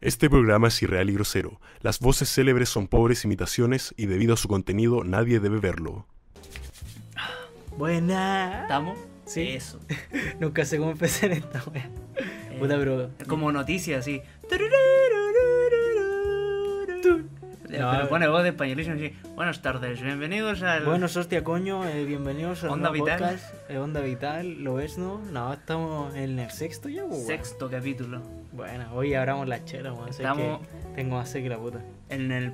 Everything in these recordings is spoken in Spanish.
Este programa es irreal y grosero. Las voces célebres son pobres imitaciones y debido a su contenido nadie debe verlo. Buena. ¿Estamos? Sí. Eso. Nunca sé cómo empezar esta wea. Eh, Puta, pero. Como noticias así. No, Pero pone voz de españolísimo así. Buenas tardes, bienvenidos al. Buenos hostia, coño. eh, bienvenidos a Onda Vital. podcast. eh, Onda Vital, ¿lo ves, no? No, estamos en el sexto ya, pues, sexto capítulo. Bueno, hoy abramos la chela, weón. así Estamos- que Tengo más sed que la puta. En el,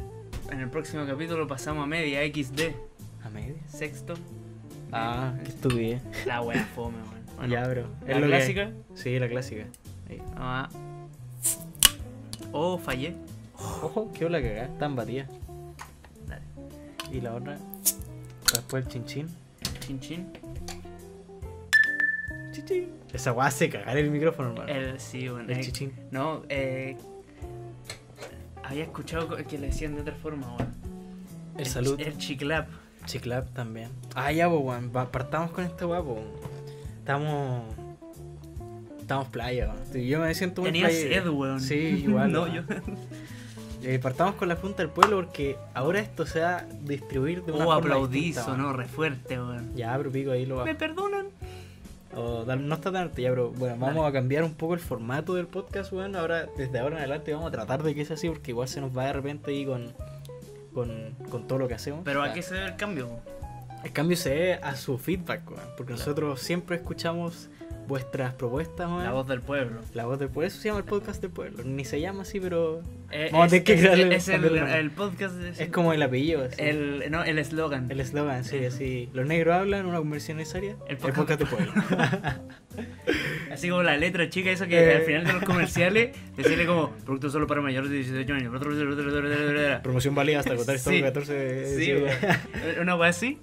en el próximo capítulo pasamos a media XD. ¿A media? Sexto. Ah, qué estupidez. La wea fome, weón. Bueno, ya, bro. ¿La Es lo que- clásica? Sí, la clásica. Ah. Oh, fallé. Ojo, qué la cagada. Están batidas. Dale. Y la otra. Después el chinchín. Chin chin. Esa weá hace cagar el micrófono, hermano. El, sí, bueno. El eh, chichín. No, eh. Había escuchado que le decían de otra forma, weón. El salud. El chiclap. Chiclap también. Ah, ya, pues, weón. Partamos con este guapo. Estamos. Estamos playa, weón. Yo me siento muy Tenía playa. sed, weón. Sí, igual. no, yo. Eh, partamos con la punta del pueblo porque ahora esto se va a distribuir de una Oh, forma aplaudí, distinta, weón. re fuerte, weón. Ya, pero pico ahí lo va. ¿Me perdonan? O no está tan alto ya, pero bueno, vamos Dale. a cambiar un poco el formato del podcast, weón. Ahora, desde ahora en adelante vamos a tratar de que sea así porque igual se nos va de repente ahí con, con, con todo lo que hacemos. Pero ¿a qué se debe el cambio? El cambio se debe a su feedback, weón. Porque Claro. nosotros siempre escuchamos vuestras propuestas, weón. La voz del pueblo. La voz del pueblo. Eso se llama el podcast del pueblo. Ni se llama así, pero Eh, Vamos a es, tener que es- es el, el podcast. de- es como el apellido. así. El, no, el eslogan. El eslogan, sí, así. Los negros hablan, una conversión necesaria. El El podcast, podcast del pueblo. Así como la letra chica, eso que Eh. al final de los comerciales decirle como producto solo para mayores de 18 años. Promoción válida hasta agotar Sí. stock 14. Sí, sí. Una wea así,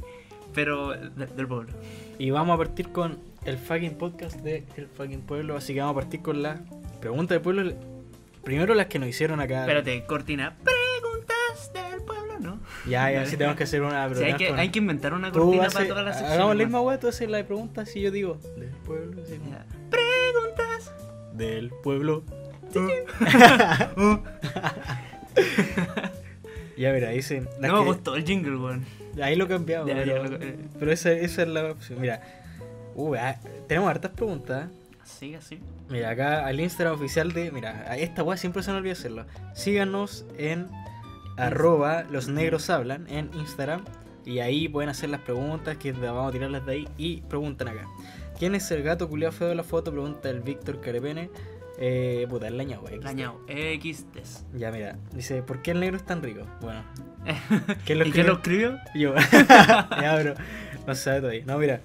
pero de- del pueblo. Y vamos a partir con el fucking podcast de El fucking pueblo. Así que vamos a partir con las preguntas del pueblo. Primero las que nos hicieron acá. Espérate, cortina. Preguntas del pueblo, ¿no? Ya, ya, sí tenemos que hacer una. pero Sí, hay que, con- hay que inventar una cortina para todas las secciones. Hagamos la misma weá, tú haces la de preguntas y yo digo. Del pueblo, Ya. Preguntas. Del pueblo. ya, mira, dicen. las No me que- gustó el jingle, weón. Ahí lo cambiamos. Ya, ya, pero lo- eh. pero esa, esa es la opción. Mira. Uh, ah, tenemos hartas preguntas. Así, así. Mira, acá al Instagram oficial de. Mira, a esta weá siempre se me olvida hacerlo. Síganos en arroba los negros hablan en Instagram. Y ahí pueden hacer las preguntas que vamos a tirarlas de ahí. Y preguntan acá. ¿Quién es el gato culiao feo de la foto? Pregunta el Víctor Carepene. Eh, puta, el lañado, wey. Lañao. X des. Ya, mira. Dice, ¿por qué el negro es tan rico? Bueno. ¿Quién ¿Y quién lo escribió? Yo. ya, bro. No se sabe todavía. No, mira.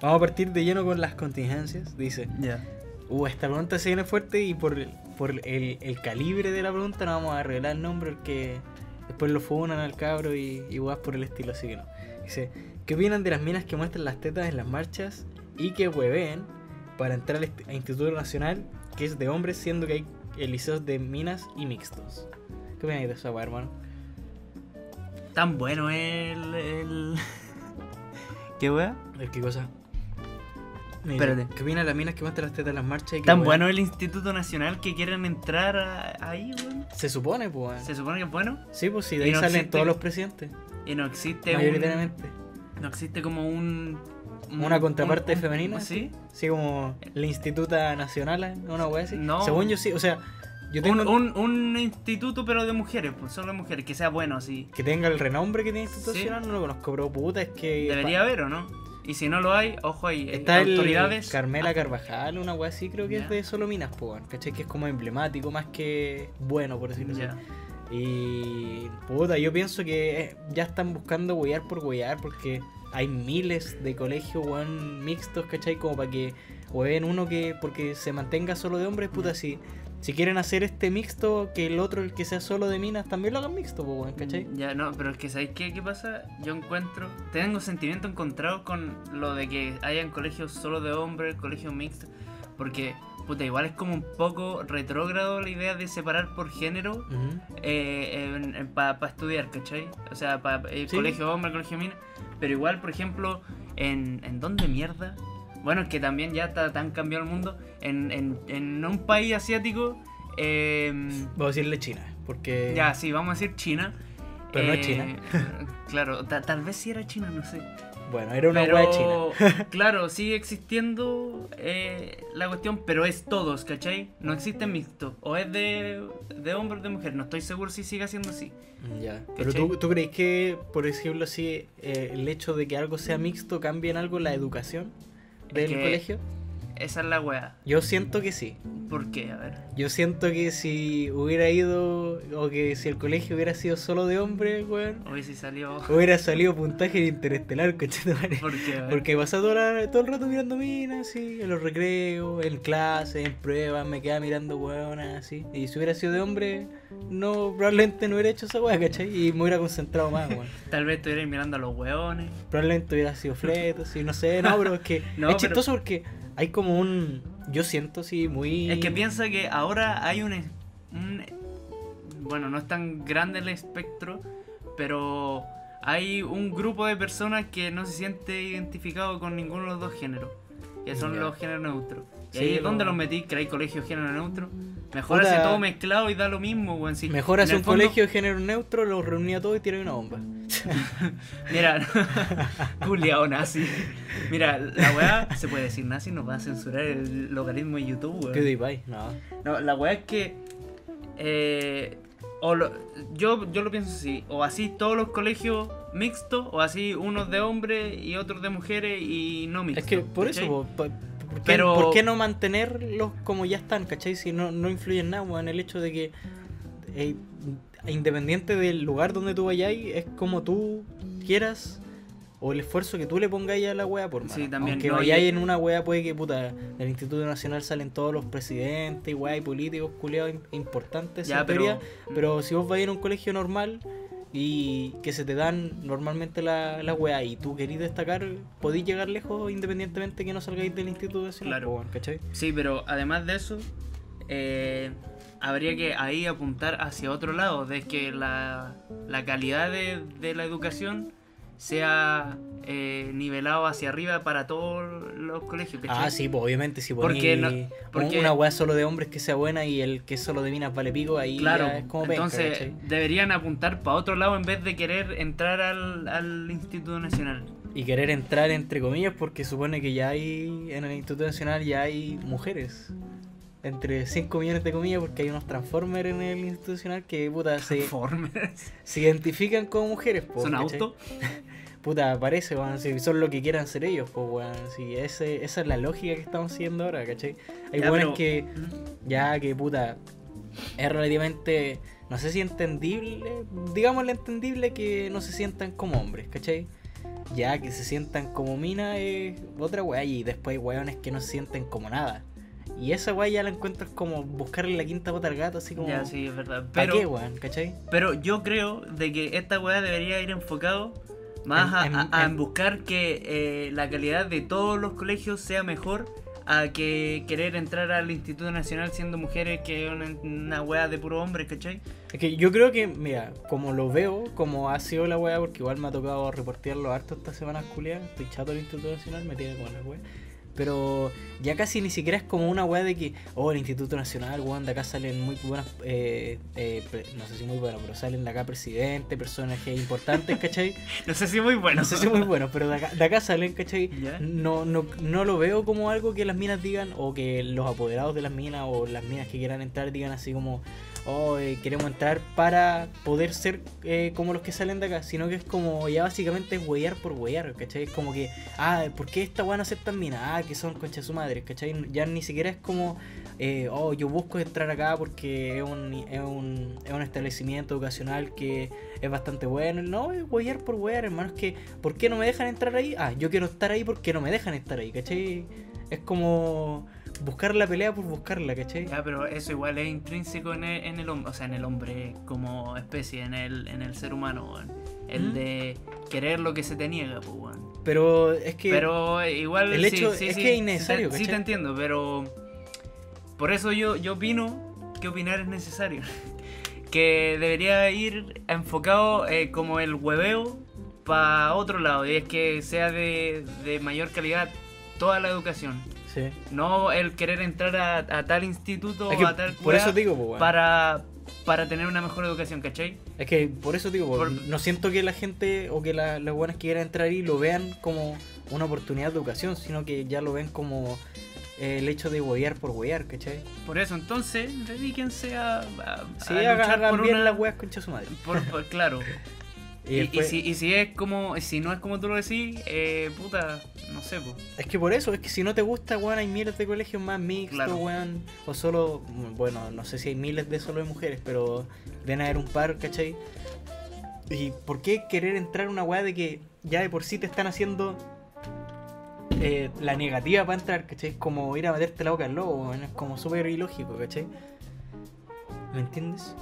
Vamos a partir de lleno con las contingencias. Dice. Ya. Uh, esta pregunta se viene fuerte y por, por el, el calibre de la pregunta no vamos a arreglar el nombre porque después lo funan al cabro y, y weas por el estilo, así que no. Dice, ¿qué opinan de las minas que muestran las tetas en las marchas y que hueveen para entrar al est- a Instituto Nacional que es de hombres siendo que hay eh, liceos de minas y mixtos? ¿Qué opinan de esa wea, hermano? Tan bueno el. el... ¿Qué wea? ¿El qué cosa? Espérate. ¿Qué opinan de las minas que muestran las tetas en las marchas y que Tan bueno el Instituto Nacional que quieren entrar a- ahí, weón. Se supone, pues. Se supone que es bueno. Sí, pues sí, de Y ahí no salen existe- todos los presidentes. Y no existe un, Mayoritariamente. No existe como un. un- Una contraparte femenina. Sí. Sí, como la Instituta Nacional, una wea así. No. Según yo sí, o sea, yo tengo Un, un, un instituto, pero de mujeres, pues solo de mujeres, que sea bueno así. que tenga el renombre que tiene Sí. Nacional, no lo conozco, pero puta, es que. Debería haber, ¿o no? Y si no lo hay, ojo ahí. eh, Está el autoridades. Carmela Carvajal, una wea así, creo que es de solo minas, pues, ¿cachai? Que es como emblemático más que bueno, por decirlo así. Y puta, yo pienso que eh, ya están buscando huear por huear porque hay miles de colegios weón, mixtos, ¿cachai? Como para que hueen uno que porque se mantenga solo de hombres, puta, si, si quieren hacer este mixto, que el otro, el que sea solo de minas, también lo hagan mixto, pues, ¿cachai? Ya, no, pero es que ¿sabéis qué, qué pasa? Yo encuentro, tengo sentimiento encontrado con lo de que hayan colegios solo de hombres, colegios mixtos, porque, puta, igual es como un poco retrógrado la idea de separar por género Ujú. para estudiar, ¿cachai? O sea, para Sí. colegio hombre, colegio mina, pero igual, por ejemplo, en, ¿en dónde mierda? Bueno, es que también ya está tan cambiado el mundo, en, en, en un país asiático em, Voy a decirle China, porque... ya, sí, vamos a decir China. Pero no es Eh, China. claro, ta- tal vez sí era China, no sé. Bueno, era una pero, wea china. claro, sigue existiendo eh, la cuestión, pero es todos, ¿cachai? No existe mixto. O es de, de hombre o de mujer. No estoy seguro si sigue siendo así. Ya. Pero ¿Cachai? ¿tú, ¿tú crees que, por ejemplo, si eh, el hecho de que algo sea mixto cambia en algo la educación del que- colegio? Esa es la weá. Yo siento que sí. ¿Por qué? A ver. Yo siento que si hubiera ido, o que si el colegio hubiera sido solo de hombres, weón, sí salió. hubiera salido puntaje de interestelar, conchetumare. ¿Por qué? A ver. Porque pasaba todo, la- todo el rato mirando minas, así, en los recreos, en clases, en pruebas, me quedaba mirando weonas, así. Y si hubiera sido de hombre, no, probablemente no hubiera hecho esa weá, ¿cachai? Y me hubiera concentrado más, weón. Tal vez estuvierais mirando a los weones. Probablemente hubiera sido fleto, sí, no sé, no, pero es que No, es pero- chistoso porque hay como un, yo siento, sí, muy... Es que piensa que ahora hay un, un- Bueno, no es tan grande el espectro, pero hay un grupo de personas que no se siente identificado con ninguno de los dos géneros, que son los géneros neutros. Y ahí donde los metí, que hay colegios género neutro. Mejor hace todo mezclado y da lo mismo, weón. si Mejor hace un fondo- colegio de género neutro, los reunía a todos y tiraba una bomba. Mira, culiao nazi. Mira, la weá, se puede decir nazi, nos va a censurar el logaritmo de YouTube, weón. PewDiePie, no. No, la weá es que. eh, o lo- yo, yo lo pienso así: o así todos los colegios mixtos, o así unos de hombres y otros de mujeres y no mixtos. Es que por eso, ¿cachai? po, po- ¿por qué, Pero- por qué no mantenerlos como ya están, cachai? Si no, no influye en nada, weón, el hecho de que eh, independiente del lugar donde tú vayas, es como tú quieras o el esfuerzo que tú le pongáis a la wea por Sí, mano. también, Aunque no, vayáis y- en una wea, puede que puta, del Instituto Nacional salen todos los presidentes, wea, y políticos culiados im- importantes, Ya, en pero- teoría, pero si vos vais a un colegio normal y que se te dan normalmente la, la weá y tú querís destacar, podéis llegar lejos independientemente que no salgáis del Instituto Nacional, Claro. ¿cachai? Sí, pero además de eso, eh, habría que ahí apuntar hacia otro lado, de que la, la calidad de, de la educación sea eh, nivelado hacia arriba para todos los colegios. ¿cachai? Ah, sí, pues obviamente si Porque no- porque- una weá solo de hombres que sea buena y el que solo de minas vale pico, ahí Claro, ya es como entonces deberían apuntar para otro lado en vez de querer entrar al, al Instituto Nacional. Y querer entrar entre comillas porque supone que ya hay, en el Instituto Nacional ya hay mujeres. Entre 5 millones de comillas porque hay unos Transformers en el Instituto Nacional que puta se, Transformers. se identifican como mujeres, po, ¿Son ¿cachai? autos? Puta, parece, weón, si son lo que quieran ser ellos, pues, weón. Si ese, esa es la lógica que estamos siguiendo ahora, ¿cachai? Hay Ya, weones pero- que, ya que, puta, es relativamente, no sé si entendible, digámosle entendible que no se sientan como hombres, ¿cachai? Ya que se sientan como mina es otra weá, y después hay weones que no se sienten como nada. Y esa weá ya la encuentras como buscarle la quinta pata al gato, así como. Ya, sí, es verdad. ¿Para qué, weón? ¿cachai? pero yo creo de que esta weá debería ir enfocado más a, En- en- a- a en- buscar que eh, la calidad de todos los colegios sea mejor a que querer entrar al Instituto Nacional siendo mujeres que es una, una weá de puro hombre, ¿cachai? Es que yo creo que, mira, como lo veo, como ha sido la weá, porque igual me ha tocado reportearlo harto estas semanas culiadas, estoy chato del Instituto Nacional, me tiene con la weá. Pero ya casi ni siquiera es como una weá de que, oh, el Instituto Nacional, weón, de acá salen muy buenas, eh, eh, no sé si muy buenas, pero salen de acá presidentes, personajes importantes, ¿cachai? No sé si muy bueno. No sé si muy buenos, pero de acá, de acá salen, ¿cachai? No, no, no lo veo como algo que las minas digan o que los apoderados de las minas o las minas que quieran entrar digan así como, oh, queremos entrar para poder ser eh, como los que salen de acá, sino que es como ya básicamente es huear por huear, ¿cachai? Es como que, ah, ¿por qué esta weá no aceptan minas? Ah, que son concha de su madre, ¿cachai? Ya ni siquiera es como, eh, oh, yo busco entrar acá porque es un, es un, es un establecimiento educacional que es bastante bueno. No, es huear por huear, hermano. Es que, ¿por qué no me dejan entrar ahí? Ah, yo quiero estar ahí porque no me dejan estar ahí, ¿cachai? Es como buscar la pelea por buscarla, ¿cachai? Ya, pero eso igual es intrínseco en el, en el hombre, o sea, en el hombre como especie, en el, en el ser humano, weón. El ¿Mm? de querer lo que se te niega, pues, weón. Pero es que. Pero igual el sí, hecho sí, es sí, que es innecesario, te- Sí, te, ¿cachai? entiendo, pero por eso yo, yo opino que opinar es necesario. que debería ir enfocado eh, como el hueveo para otro lado, y es que sea de, de mayor calidad toda la educación. Sí. No el querer entrar a, a tal instituto Es o a tal por eso digo, po, weón. para, para tener una mejor educación, ¿cachai? Es que por eso digo, po, Por- no siento que la gente o que la- las buenas que quieran entrar ahí lo vean como una oportunidad de educación, sino que ya lo ven como eh, el hecho de huear por huear, ¿cachai? Por eso, entonces, dedíquense a, a, Sí, a luchar por bien una... las weas concha su madre. por- por- claro. Y, Y, y después- si, y si es como, si no es como tú lo decís, eh, puta, no sé, po. Es que por eso, es que si no te gusta, weón, hay miles de colegios más mixtos, Claro. weón. O solo, bueno, no sé si hay miles de solo de mujeres, pero deben haber un par, ¿cachai? ¿Y por qué querer entrar una weá de que ya de por sí te están haciendo eh, la negativa para entrar, ¿cachai? Es como ir a meterte la boca al lobo, weón. Es como súper ilógico, ¿cachai? ¿Me entiendes?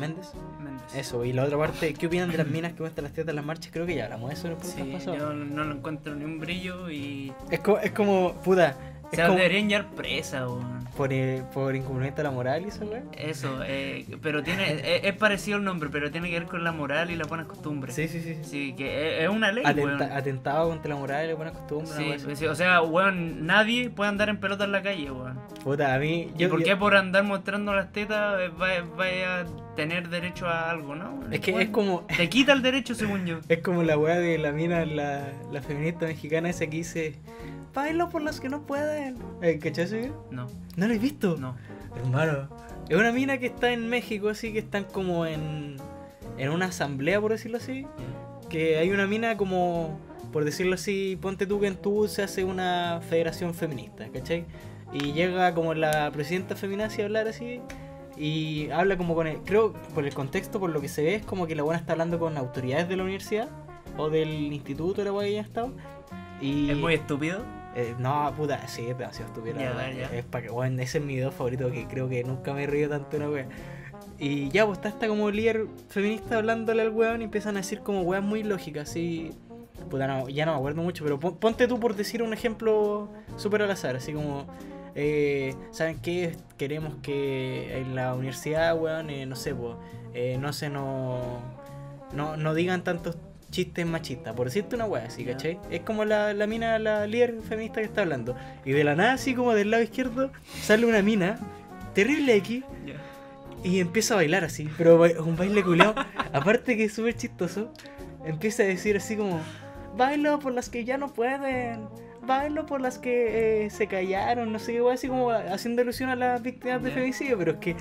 ¿Méndez? Méndez. Eso, y la otra parte, ¿qué opinan de las minas que muestran las tetas en las marchas? Creo que ya hablamos de eso en el Sí, yo no lo encuentro ni un brillo y... Es, como, es como, puta, O sea, como deberían llevar presa, weón. por, eh, por incumplimiento de la moral y eso, weón. Eso, eh, pero tiene, es, es parecido el nombre, pero tiene que ver con la moral y las buenas costumbres. Sí, sí, sí. sí. Que es, es una ley, Atenta- weón. atentado contra la moral y las buenas costumbres. Sí, así. sí, o sea, weón, nadie puede andar en pelota en la calle, weón. Puta, a mí. ¿Y Yo, por yo- qué por andar mostrando las tetas eh, vaya, vaya a tener derecho a algo, no? Es que Weón, es como. Te quita el derecho, según yo. Es como la weá de la mina, la, la feminista mexicana esa que dice. Bailo por los que no pueden. Eh, ¿Cachai ese video? No, ¿No lo he visto? no. Hermano. Es una mina que está en México, así que están como en. En una asamblea, por decirlo así. que hay una mina como, por decirlo así, ponte tú que en tú se hace una federación feminista, ¿cachai? Y llega como la presidenta feminazi a hablar así y habla como con el, creo, por el contexto, por lo que se ve, es como que la buena está hablando con autoridades de la universidad o del instituto, la weá que ya estado. Y Es muy estúpido. Eh, no, puta, sí, es demasiado estúpido, la Ya, verdad. ya. Es para que, bueno, ese es mi video favorito que creo que nunca me he reído tanto una wea. Y ya, pues está esta como líder feminista hablándole al weón y empiezan a decir como weas muy lógicas, así. Puta, no, ya no me acuerdo mucho, pero pon- ponte tú por decir un ejemplo súper al azar, así como. eh, ¿Saben qué? Queremos que en la universidad, weón, eh, no sé, pues, no se nos. No, no digan tantos chistes machistas, por decirte una wea así. ¿cachai? Es como la, la mina, la líder feminista que está hablando. Y de la nada, así como del lado izquierdo, sale una mina, terrible Ya. y empieza a bailar así, pero un baile culeado. Aparte que es súper chistoso, empieza a decir así como: Bailo por las que ya no pueden, bailo por las que eh, se callaron, no sé qué, así como haciendo alusión a las víctimas de femicidio, pero es que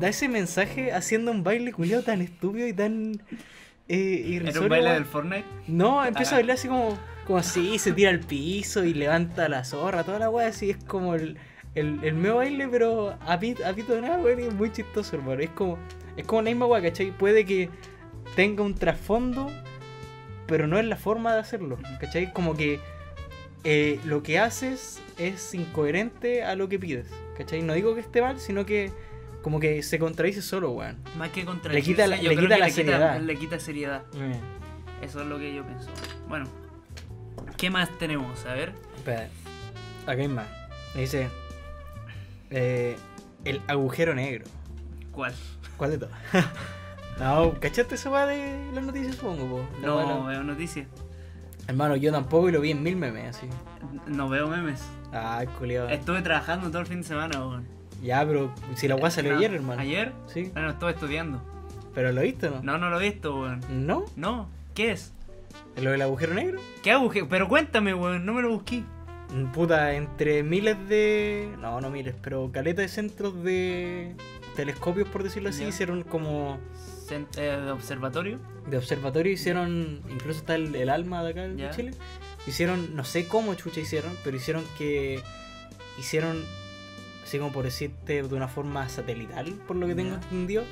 da ese mensaje haciendo un baile culeado tan estúpido y tan. Eh, ¿Era irrisorio, un baile del Fortnite? No, empieza Ah. a bailar así como, como así, se tira al piso y levanta la zorra, toda la wea así, es como el, el, el medio baile, pero a pito, a pito de nada, weón, es muy chistoso, hermano. Es como, es como la misma wea, ¿cachai? Puede que tenga un trasfondo, pero no es la forma de hacerlo, ¿cachai? Como que eh, lo que haces es incoherente a lo que pides, ¿cachai? No digo que esté mal, sino que como que se contradice solo, weón. Más que contra Le quita la- le quita que la le seriedad. le quita seriedad. Eso es lo que yo pienso. Bueno, ¿qué más tenemos? A ver. Espera, acá hay más. Me dice. eh, el agujero negro. ¿Cuál? ¿Cuál de todos? no, ¿cachaste esa weá de las noticias, supongo? Po? No la- veo noticias. Hermano, yo tampoco y lo vi en mil memes así. No veo memes. Ay, culiado. Estuve trabajando todo el fin de semana, weón. Ya, pero si la weá salió No, ayer, hermano. ¿Ayer? Sí. Bueno, estuve estudiando. ¿Pero lo viste o no? No, no lo he visto, weón. ¿No? No, ¿qué es? ¿Lo del agujero negro? ¿Qué agujero? Pero cuéntame, weón, no me lo busqué. Mm, Puta, entre miles de. No, no miles, pero caleta de centros de telescopios, por decirlo así, hicieron como. Cent- eh, de observatorio. de observatorio hicieron, incluso está el, el alma de acá de Ya. Chile, hicieron, no sé cómo chucha hicieron, pero hicieron que, hicieron, así como por decirte, de una forma satelital, por lo que tengo Ya. entendido,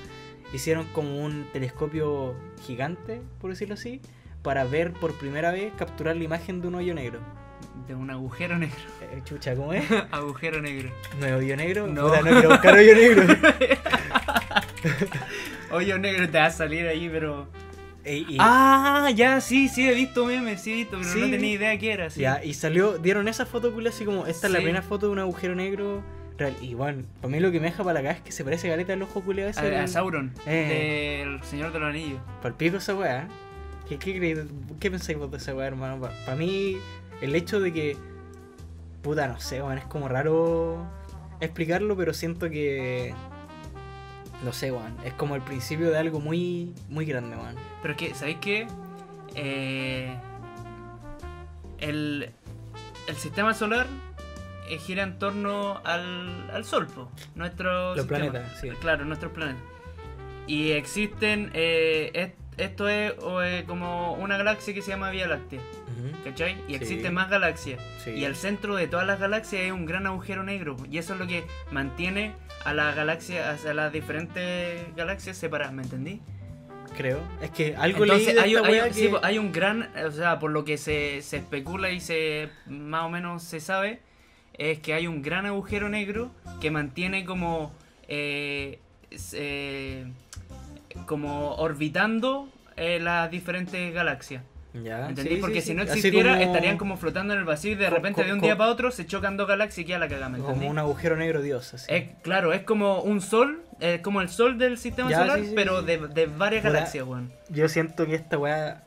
hicieron como un telescopio gigante, por decirlo así, para ver por primera vez, capturar la imagen de un hoyo negro. De un agujero negro. Eh, chucha, ¿cómo es? agujero negro. ¿No es hoyo negro? No. Puta, no quiero buscar hoyo negro. Hoyo negro te va a salir ahí, pero. Ey, Ah, ya, sí, sí, he visto memes, sí he visto, pero Sí. no tenía idea qué era. Sí. Ya, y salió, dieron esa foto culia así como, esta es la Sí. primera foto de un agujero negro real. Y bueno, para mí lo que me deja para la cara es que se parece galeta al ojo culiado ese. A, a Sauron, Eh. del Señor de los Anillos. Para el pico esa weá. ¿Qué, qué, creéis- ¿Qué pensáis vos de esa weá, hermano? Para mí, el hecho de que puta, no sé, weón, es como raro explicarlo, pero siento que. No sé, weón. Es como el principio de algo muy, muy grande, weón. Pero es que, ¿sabéis qué? Eh, el, el sistema solar gira en torno al, al Sol, po, nuestro Los sistema. planetas, sí. Claro, nuestros planetas. Y existen, eh, est- esto es eh, como una galaxia que se llama Vía Láctea, ¿cachai? Y Sí. existen más galaxias. Sí. Y al centro de todas las galaxias hay un gran agujero negro. Y eso es lo que mantiene a las galaxias, a las diferentes galaxias separadas, ¿me entendí? Creo. Es que algo Entonces, leí de hay, esta hay- weá sí, que- hay un gran, o sea, por lo que se, se especula y se más o menos se sabe, es que hay un gran agujero negro que mantiene como, eh, se- como orbitando eh, las diferentes galaxias. Ya, ¿Entendí? Sí, Porque sí, si no existiera, como- estarían como flotando en el vacío y de Co- repente de un día para otro se chocan dos galaxias y queda la cagada. Como un agujero negro dios, así. Es, claro, es como un sol, es como el sol del sistema Ya, solar, sí, pero. De, de varias galaxias, weón. Yo siento que esta weá.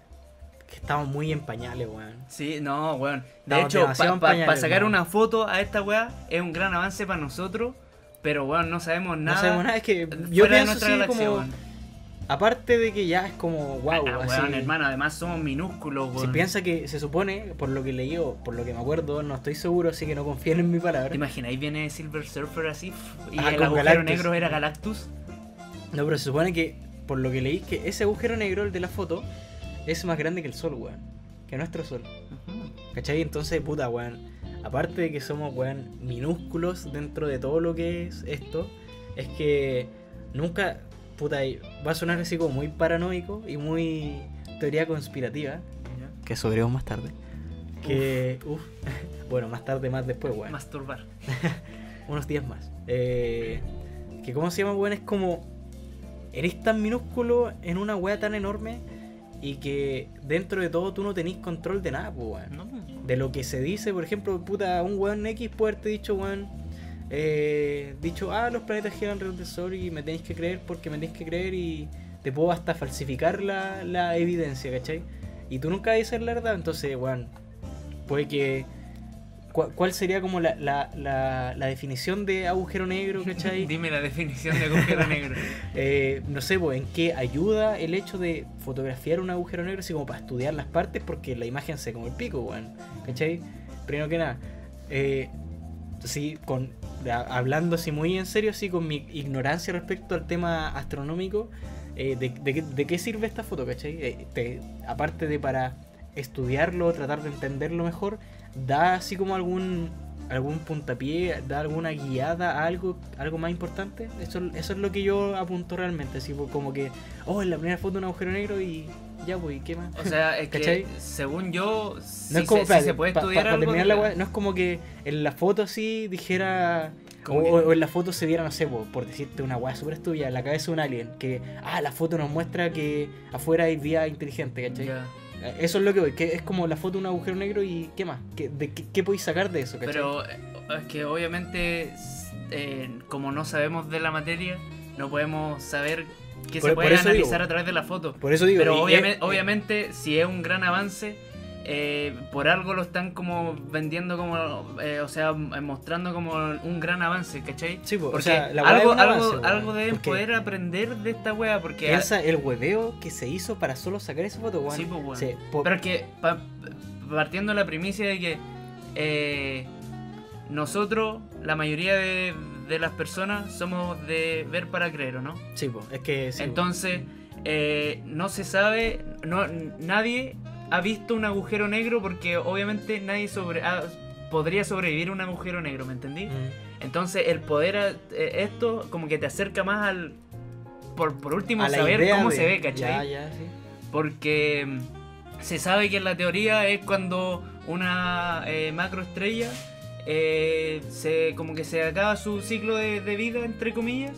Que estamos muy en pañales, weón. Sí, no, weón. De Estamos hecho, para sacar weón. una foto a esta weá es un gran avance para nosotros, pero weón, no sabemos nada. No sabemos nada, es que fuera yo de pienso nuestra galaxia, como. weón. Aparte de que ya es como wow, Ah, así. weón, hermano, además somos minúsculos, Si weón. piensa que se supone, por lo que leí o por lo que me acuerdo, no estoy seguro, así que no confíen en mi palabra. ¿Te imagináis viene Silver Surfer así? Y Ah, el agujero Galactus. negro era Galactus. No, pero se supone que, por lo que leí, que ese agujero negro, el de la foto, es más grande que el sol, weón. Que nuestro sol. ¿Cachai? Entonces, puta, weón. Aparte de que somos, weón, minúsculos dentro de todo lo que es esto, es que nunca, puta, va a sonar así como muy paranoico y muy teoría conspirativa, que sobre más tarde. Que, uff, bueno, más tarde, más después, weón. Masturbar. unos días más. Eh, que cómo se llama, weón, es como eres tan minúsculo en una wea tan enorme y que dentro de todo tú no tenés control de nada, pues, weón. No. De lo que se dice, por ejemplo, puta, un weón X puede haberte dicho, weón, eh, dicho, ah, los planetas giran alrededor del Sol y me tenéis que creer porque me tenéis que creer y te puedo hasta falsificar la, la evidencia, ¿cachai? Y tú nunca dices la verdad, entonces, weón, puede que... ¿Cuál, sería como la, la, la, la definición de agujero negro, cachai? Dime la definición de agujero negro. Eh, no sé, pues, en qué ayuda el hecho de fotografiar un agujero negro así como para estudiar las partes porque la imagen se como el pico, weón. ¿Cachai? Primero que nada. Eh, sí, con, hablando así muy en serio, así con mi ignorancia respecto al tema astronómico, eh, de, de qué- de qué sirve esta foto, ¿cachai? Te- aparte de para estudiarlo, tratar de entenderlo mejor, da así como algún algún puntapié, da alguna guiada a algo, algo más importante. Eso, eso es lo que yo apunto realmente, así como que, oh, en la primera foto un agujero negro y ya, pues, ¿y ¿qué más? O sea, es que según yo, no es como, se, se puede pa- estudiar pa- pa algo. la la- no es como que en la foto así dijera. O, en la foto se viera, no sé, po, por decirte una weá súper estúpida, en la cabeza de un alien. Que, ah, la foto nos muestra que afuera hay vida inteligente, ¿cachai? Eh, Eso es lo que voy, que es como la foto de un agujero negro y ¿qué más? ¿Qué, de, qué, qué podéis sacar de eso, cachai? Pero eh, es que obviamente, eh, como no sabemos de la materia, no podemos saber qué Por- se por puede analizar digo. a través de la foto. Por eso digo, Pero obviamente, si es un gran avance, eh, por algo lo están como vendiendo como, eh, o sea, m- mostrando como un gran avance, ¿cachai? Sí, po, o Porque sea, la algo, algo, algo deben porque poder aprender de esta wea, porque... Piensa el hueveo que se hizo para solo sacar esa foto, weón. Sí, pues, weón. Se- po- Pero es que pa- partiendo de la primicia de que eh, nosotros, la mayoría de, de las personas, somos de ver para creer, ¿o no? sí, po, es que sí. Entonces, eh, no se sabe, no, nadie ha visto un agujero negro porque obviamente nadie sobre, ah, podría sobrevivir a un agujero negro, ¿me entendí? Mm. Entonces, el poder, a- eh, esto como que te acerca más al... Por, por último, A saber cómo de- se ve, ¿cachai? Ya, ya, sí. Porque mm, se sabe que en la teoría es cuando una eh, macroestrella eh, se, como que se acaba su ciclo de, de vida, entre comillas,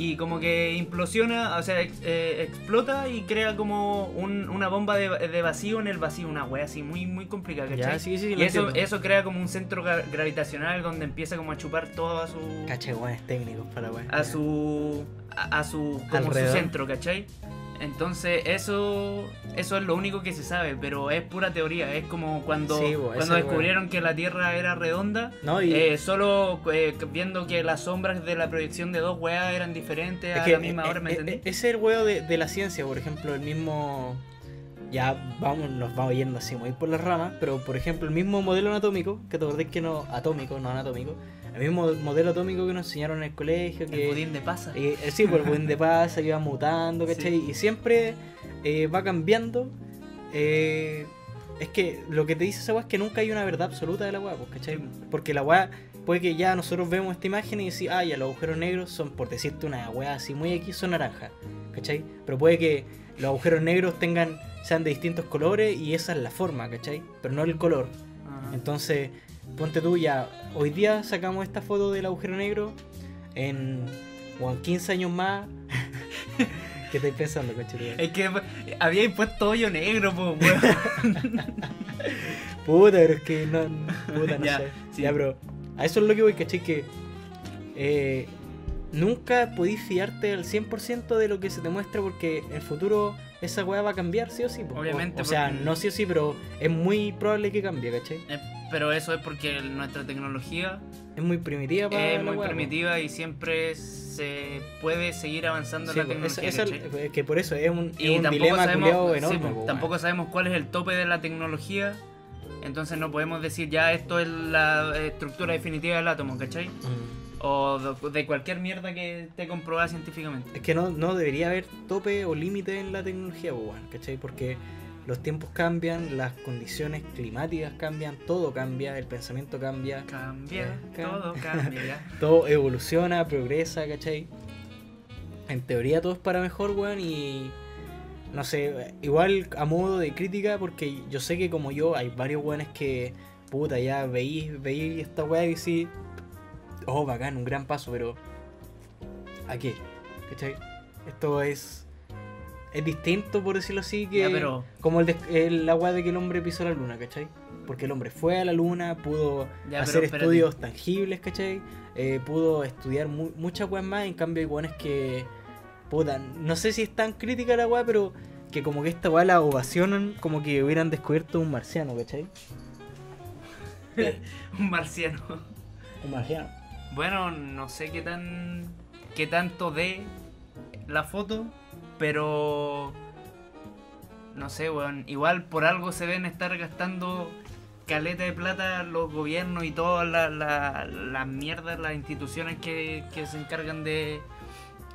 y como que implosiona, o sea, ex- eh, explota y crea como un- una bomba de, de vacío en el vacío, una wea así muy, muy complicada, ¿cachai? Ya, sí, sí, y eso, eso crea como un centro gra- gravitacional donde empieza como a chupar todo a su weones técnicos para weón. a su a, a su como su centro, ¿cachai? Entonces, eso eso es lo único que se sabe, pero es pura teoría. Es como cuando, Sí, bo, cuando descubrieron que la Tierra era redonda, No, y eh, solo eh, viendo que las sombras de la proyección de dos weas eran diferentes a la misma hora, ¿me eh, entendí? ese es el huevo de, de la ciencia, por ejemplo, el mismo. Ya vamos, nos vamos yendo así muy por las ramas, pero por ejemplo, el mismo modelo anatómico, que te acordás que no. atómico, no anatómico. El mismo modelo atómico que nos enseñaron en el colegio, el que. budín de pasa. eh, eh, sí, por el buen de pasa, que va mutando, ¿cachai? Y siempre eh, va cambiando. eh, es que lo que te dice esa weá es que nunca hay una verdad absoluta de la weá, pues, ¿cachai? Porque la weá, puede que ya nosotros vemos esta imagen y decir, ah, ya los agujeros negros son, por decirte una weá así muy X, son naranjas, ¿cachai? Pero puede que los agujeros negros tengan, sean de distintos colores y esa es la forma, ¿cachai? Pero no el color. Ajá. Entonces, ponte tú ya, hoy día sacamos esta foto del agujero negro en, o en 15 años más. ¿Qué estáis pensando, coche? Es que había puesto hoyo negro, po, weón. Puta, pero es que no, puta, no Ya, sé. sí. Ya, pero a eso es lo que voy, ¿cachai? Que eh, nunca podéis fiarte al 100% de lo que se te muestra porque en el futuro esa weá va a cambiar sí o sí. po. Obviamente, O, sea, no sí o sí, pero es muy probable que cambie, ¿cachai? Eh, Pero eso es porque nuestra tecnología Es muy primitiva para es muy weá, po. primitiva y siempre se puede seguir avanzando Sí, la tecnología. es que por eso es un, Y es un tampoco dilema sabemos, sí, po, tampoco sabemos cuál es el tope de la tecnología. Entonces no podemos decir ya esto es la estructura definitiva del átomo, ¿cachai? Mm. O de, cualquier mierda que esté comprobada científicamente. Es que no, no debería haber tope o límite en la tecnología, ¿cachai? Porque los tiempos cambian, las condiciones climáticas cambian, todo cambia, el pensamiento cambia, Cambia, Ya, todo cambia todo evoluciona, progresa, ¿cachai? En teoría todo es para mejor, weón, y no sé, igual a modo de crítica, porque yo sé que como yo hay varios weones que, puta, ya veí, veí esta weá y decís, oh, bacán, un gran paso, pero ¿a qué? ¿Cachai? Esto es... Es distinto, por decirlo así, que... Ya, pero- Como el, des- el weá de que el hombre pisó la luna, ¿cachai? Porque el hombre fue a la luna, pudo Ya, hacer pero estudios tangibles, ¿cachai? Eh, pudo estudiar mu- muchas weas más, en cambio hay weones que... Puta, no sé si es tan crítica la weá, pero que como que esta weá la ovacionan como que hubieran descubierto un marciano, ¿cachai? Un marciano. Un marciano. Bueno, no sé qué tan. qué tanto de la foto, pero. No sé, weón. Igual por algo se ven estar gastando caleta de plata los gobiernos y todas las la, mierdas, las instituciones que, que se encargan de,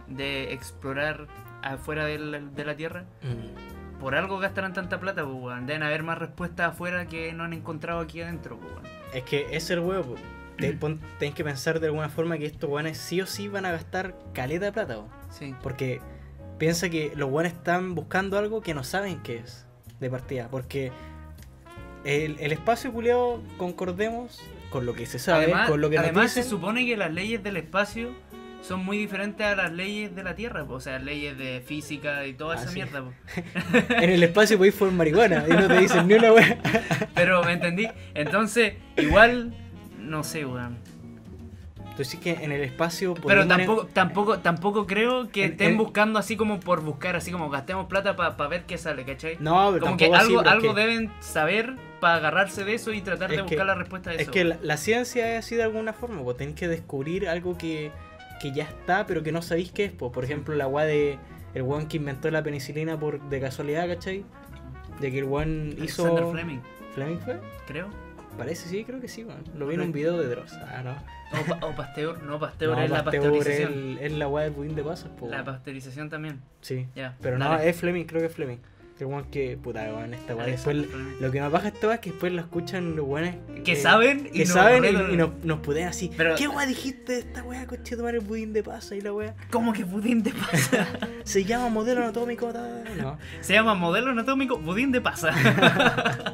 de explorar afuera del- de la Tierra. Mm. Por algo gastarán tanta plata, pues, weón. Deben haber más respuestas afuera que no han encontrado aquí adentro, pues, weón. Es que ese es el huevo. Po. Te- pon- Tenés que pensar de alguna forma que estos weones sí o sí van a gastar caleta de plata. Sí. Porque piensa que los buenos están buscando algo que no saben qué es de partida. Porque el, el espacio culeado, concordemos con lo que se sabe, además, con lo que además se supone que las leyes del espacio son muy diferentes a las leyes de la Tierra, po, o sea, leyes de física y toda Ah, esa sí. mierda. En el espacio podéis fumar marihuana y no te dicen ni una wea. Pero, ¿me entendí? Entonces, igual, no sé, weón. Entonces sí que en el espacio Pero tampoco, tampoco, tampoco creo que En- estén en- buscando así como por buscar, así como gastemos plata para ver qué sale, ¿cachai? No, pero como que tampoco así, algo, es algo que- deben saber para agarrarse de eso y tratar de Es buscar que- la respuesta de Es eso. que la, la ciencia es así de alguna forma, pues tenéis que descubrir algo que, que ya está, pero que no sabéis qué es. po. Por ejemplo, la weá de el weón que inventó la penicilina por de casualidad, ¿cachai? De que el weón hizo. Fleming, ¿Fleming fue? creo. Parece, sí, creo que sí. Lo vi en un video de Dross. Ah, no. O, o Pasteur, no, Pasteur No, es la Pasteur pasteurización. el- es la weá del budín de pasas, po. La pasteurización también. Sí. Ya. Pero no, dale. es Fleming, creo que es Fleming. Weón que, puta, weón, esta weá. Después, lo que me baja esta weá es que después la escuchan los weones. Que eh, saben y que nos saben y- nos, nos putean así. Pero- ¿Qué weá dijiste de esta weá, coche tomar el budín de pasa y la weá? ¿Cómo que budín de pasa? Se llama modelo anatómico. No. Se llama modelo anatómico budín de pasa.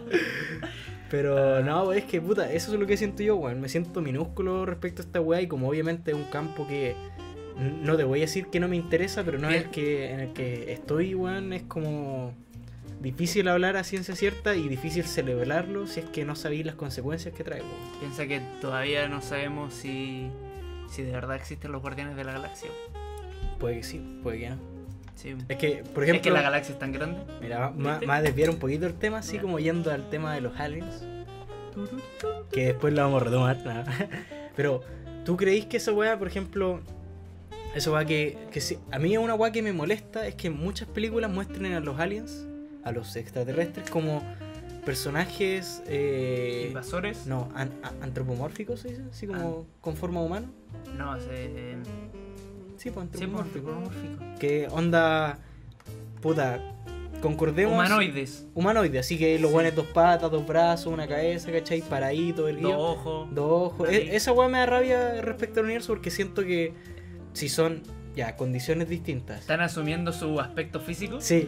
Pero no, es que puta, eso es lo que siento yo, weón. Me siento minúsculo respecto a esta weá y como obviamente es un campo que no te voy a decir que no me interesa, pero no es el que en el que estoy, weón, es como difícil hablar a ciencia cierta y difícil celebrarlo si es que no sabéis las consecuencias que trae, weón. Piensa que todavía no sabemos si, si de verdad existen los guardianes de la galaxia. Puede que sí, puede que no. Sí. Es que, por Es ejemplo, que la galaxia es tan grande. mira, va- va va a desviar un poquito el tema, así Ya. como yendo al tema de los aliens, que después lo vamos a retomar. nada. Pero, ¿tú creéis que esa weá, por ejemplo, esa weá que, que sí- a mí es una weá que me molesta, es que muchas películas muestren a los aliens, a los extraterrestres, como personajes... eh, Invasores. no, an- a- antropomórficos, ¿se dice? Así como con forma humana. No, se. Sí, pues Sí, antropomórfico. antropomórfico. Que onda. Puta. Concordemos. Humanoides. Humanoide, así que los buenos dos patas, dos brazos, una cabeza, ¿cachai? Paradito, el Dos ojos. Dos ojos. E- esa weá me da rabia respecto al universo porque siento que si son ya condiciones distintas. Están asumiendo su aspecto físico. Sí.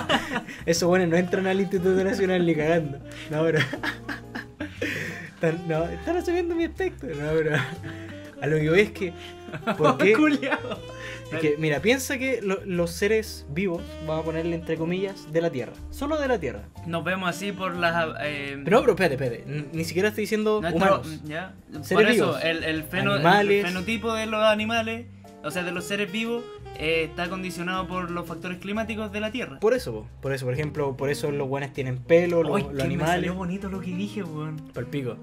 Esos buenos no entran al Instituto Nacional ni cagando. No, pero. están, no, están asumiendo mi aspecto. No, pero. A lo que voy es que. ¿Por qué? Culiao. Es que, mira, piensa que lo- los seres vivos, vamos a ponerle entre comillas, de la Tierra. Solo de la Tierra. Nos vemos así por las. eh, Pero, pero espérate, espérate. Ni siquiera estoy diciendo nuestro- humanos. ¿ya? Seres Por eso, vivos. el, el feno- el Animales. fenotipo de los animales, o sea, de los seres vivos, eh, está condicionado por los factores climáticos de la Tierra. Por eso, po. por eso, por ejemplo, por eso los buenos tienen pelo, los, los que me animales. salió bonito lo que dije, weón. Palpico.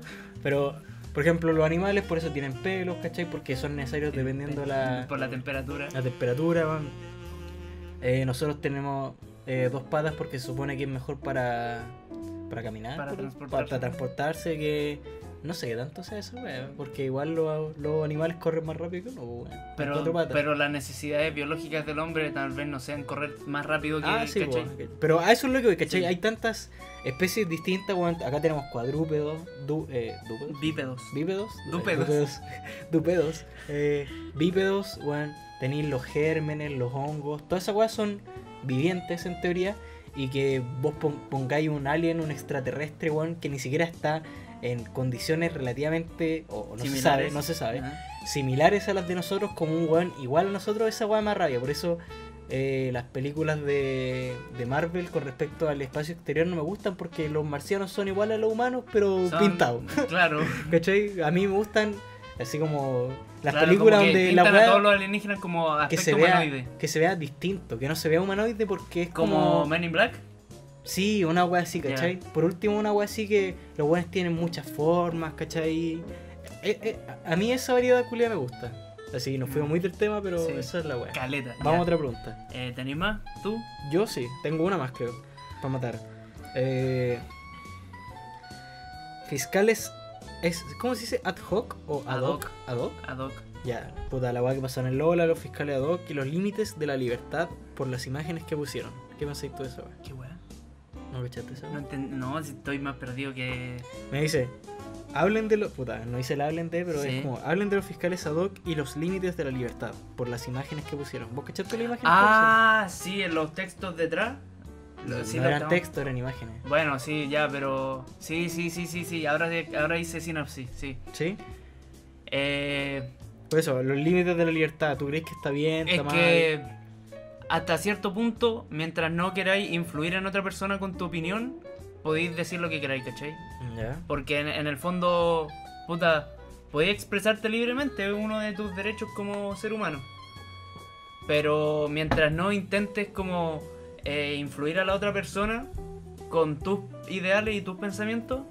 Pero, por ejemplo, los animales por eso tienen pelos, ¿cachai? Porque son necesarios dependiendo de la, Por la temperatura. la temperatura. weón. Eh, nosotros tenemos eh, dos patas porque se supone que es mejor para, para caminar, Para por- transportarse. para transportarse que... No sé qué tanto sea eso, weón, porque igual los, los animales corren más rápido que uno, weón, Pero, pero las necesidades biológicas del hombre tal vez no sean correr más rápido que Ah, sí, po. pero a eso es lo que voy, ¿cachai? Sí. Hay tantas especies distintas, weón. Acá tenemos cuadrúpedos, du, eh, dúpedos, Bípedos. bípedos, Dúpedos. dúpedos, dúpedos, eh, bípedos, weón. Tenéis los gérmenes, los hongos, todas esas weas son vivientes en teoría y que vos pon- pongáis un alien, un extraterrestre, weón, que ni siquiera está en condiciones relativamente, o no se sabe, Similares. no se sabe, similares a las de nosotros como un weón igual a nosotros, esa weá da rabia. Por eso eh, las películas de, de Marvel con respecto al espacio exterior no me gustan porque los marcianos son iguales a los humanos, pero Son- pintados. Claro. ¿Cachai? A mí me gustan así como las Claro, películas como donde la a weá todos los alienígenas como que se, vea, humanoide. que se vea distinto, que no se vea humanoide porque es Como como... Men in Black. Sí, una weá así. ¿cachai? Por último, una weá así que los weones tienen muchas formas, ¿cachai? Eh, eh, a mí esa variedad culia me gusta. Así, nos fuimos muy del tema, pero Sí. esa es la weá. Caleta. Vamos a otra pregunta. Eh, ¿Tenés más? ¿Tú? Yo sí, tengo una más, creo, para matar. Eh, fiscales, es, ¿cómo se dice? ¿Ad hoc o ad hoc? ¿Ad hoc? Ad hoc. Ya, puta, la weá que pasó en el Lola, los fiscales ad hoc y los límites de la libertad por las imágenes que pusieron. ¿Qué pensáis tú de esa weá? Qué weá. ¿No cachaste esa No, no, si estoy más perdido que. Me dice, hablen de los. Puta, no dice el hablen de, pero Sí. es como, hablen de los fiscales ad hoc y los límites de la libertad por las imágenes que pusieron. ¿Vos cachaste la imagen? Ah, sí, en los textos detrás. Lo- sí, no eran estamos- textos, eran imágenes. Bueno, sí, ya, pero. Sí, sí, sí, sí, sí. Ahora, ahora hice sinapsis, sí. ¿Sí? Eh, Por eso, los límites de la libertad, ¿tú crees que está bien? es ¿Está mal? que. Hasta cierto punto, mientras no queráis influir en otra persona con tu opinión, podéis decir lo que queráis, ¿cachai? Porque en, en el fondo, puta, podéis expresarte libremente, es uno de tus derechos como ser humano. Pero mientras no intentes como eh, influir a la otra persona con tus ideales y tus pensamientos,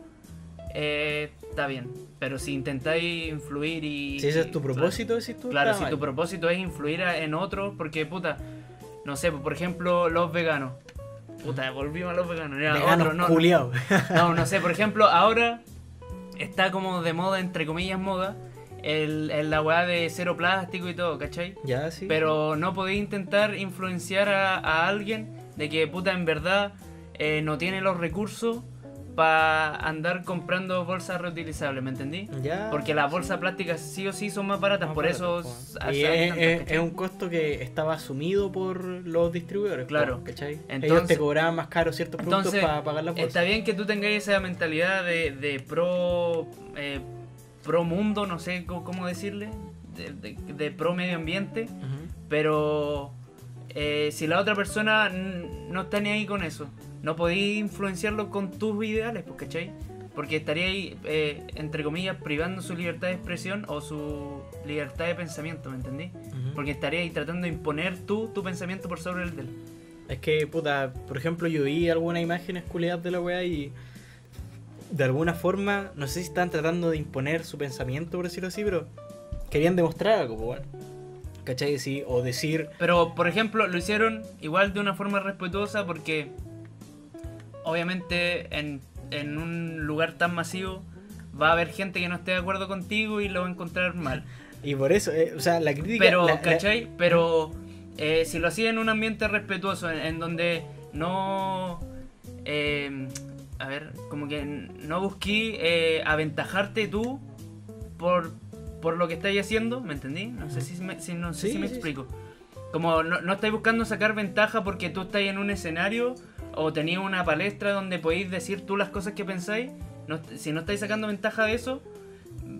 eh, está bien. Pero si intentáis influir y... Si ese es tu claro, propósito, decís tú. Claro, si mal. tu propósito es influir a- en otros, porque puta, no sé, por ejemplo, los veganos. Puta, volvimos a los veganos. ya, Veganos otro, no, no, no, no sé, por ejemplo, ahora está como de moda, entre comillas, moda, el, el- la weá de cero plástico y todo, ¿cachai? ya, sí. Pero no podéis intentar influenciar a, a alguien de que, puta, en verdad eh, no tiene los recursos para andar comprando bolsas reutilizables, ¿me entendí? Ya. Porque las bolsas plásticas sí o sí son más baratas, Más por barato, eso... Y es, un costo que estaba asumido por los distribuidores. Claro. ¿cachai? Ellos Entonces- te cobraban más caro ciertos productos Entonces, para pagar las bolsas. Está bien que tú tengáis esa mentalidad de, de pro eh, pro mundo, no sé cómo, decirle, de, de- de pro medio ambiente, pero eh, si la otra persona no está ni ahí con eso, no podéis influenciarlo con tus ideales, pues, ¿cachai? Porque estaríais, eh, entre comillas, privando su libertad de expresión o su libertad de pensamiento, ¿me entendí? Ujú. porque estarías tratando de imponer tú tu pensamiento por sobre el de él. Es que, puta, por ejemplo, yo vi algunas imágenes culiadas de la weá y de alguna forma, no sé si están tratando de imponer su pensamiento, por decirlo así, pero querían demostrar algo, pues, bueno. ¿Cachai? Sí, o decir, Pero, por ejemplo, lo hicieron igual de una forma respetuosa porque obviamente en, en un lugar tan masivo va a haber gente que no esté de acuerdo contigo y lo va a encontrar mal. y por eso, eh, o sea, la crítica. Pero, la- la- ¿cachai? Pero eh, si lo hacía en un ambiente respetuoso, en, en donde no... eh, a ver, como que no busqué eh, aventajarte tú por, por lo que estáis haciendo, ¿me entendí? No sé si me, si- no sé Sí, si me sí, sí. explico. Como no, no estáis buscando sacar ventaja porque tú estáis en un escenario o tenéis una palestra donde podéis decir tú las cosas que pensáis. No, si no estáis sacando ventaja de eso,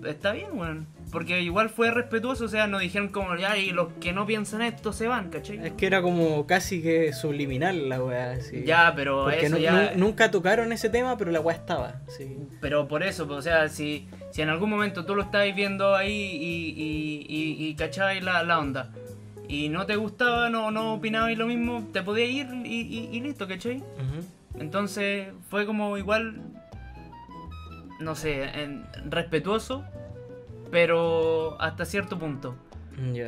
está bien, weón. Porque igual fue respetuoso, o sea, no dijeron como, ya, y los que no piensan esto se van, ¿cachai? Es que era como casi que subliminal la weá. así. Ya, pero Porque eso ya... nunca tocaron ese tema, pero la weá estaba. Sí. Pero por eso, pues, o sea, si, si en algún momento tú lo estabas viendo ahí y, y, y, y cachabas la, la onda y no te gustaba, no, no opinabas lo mismo, te podías ir y, y, y listo, ¿cachai? Entonces fue como igual, no sé, en- respetuoso, pero hasta cierto punto.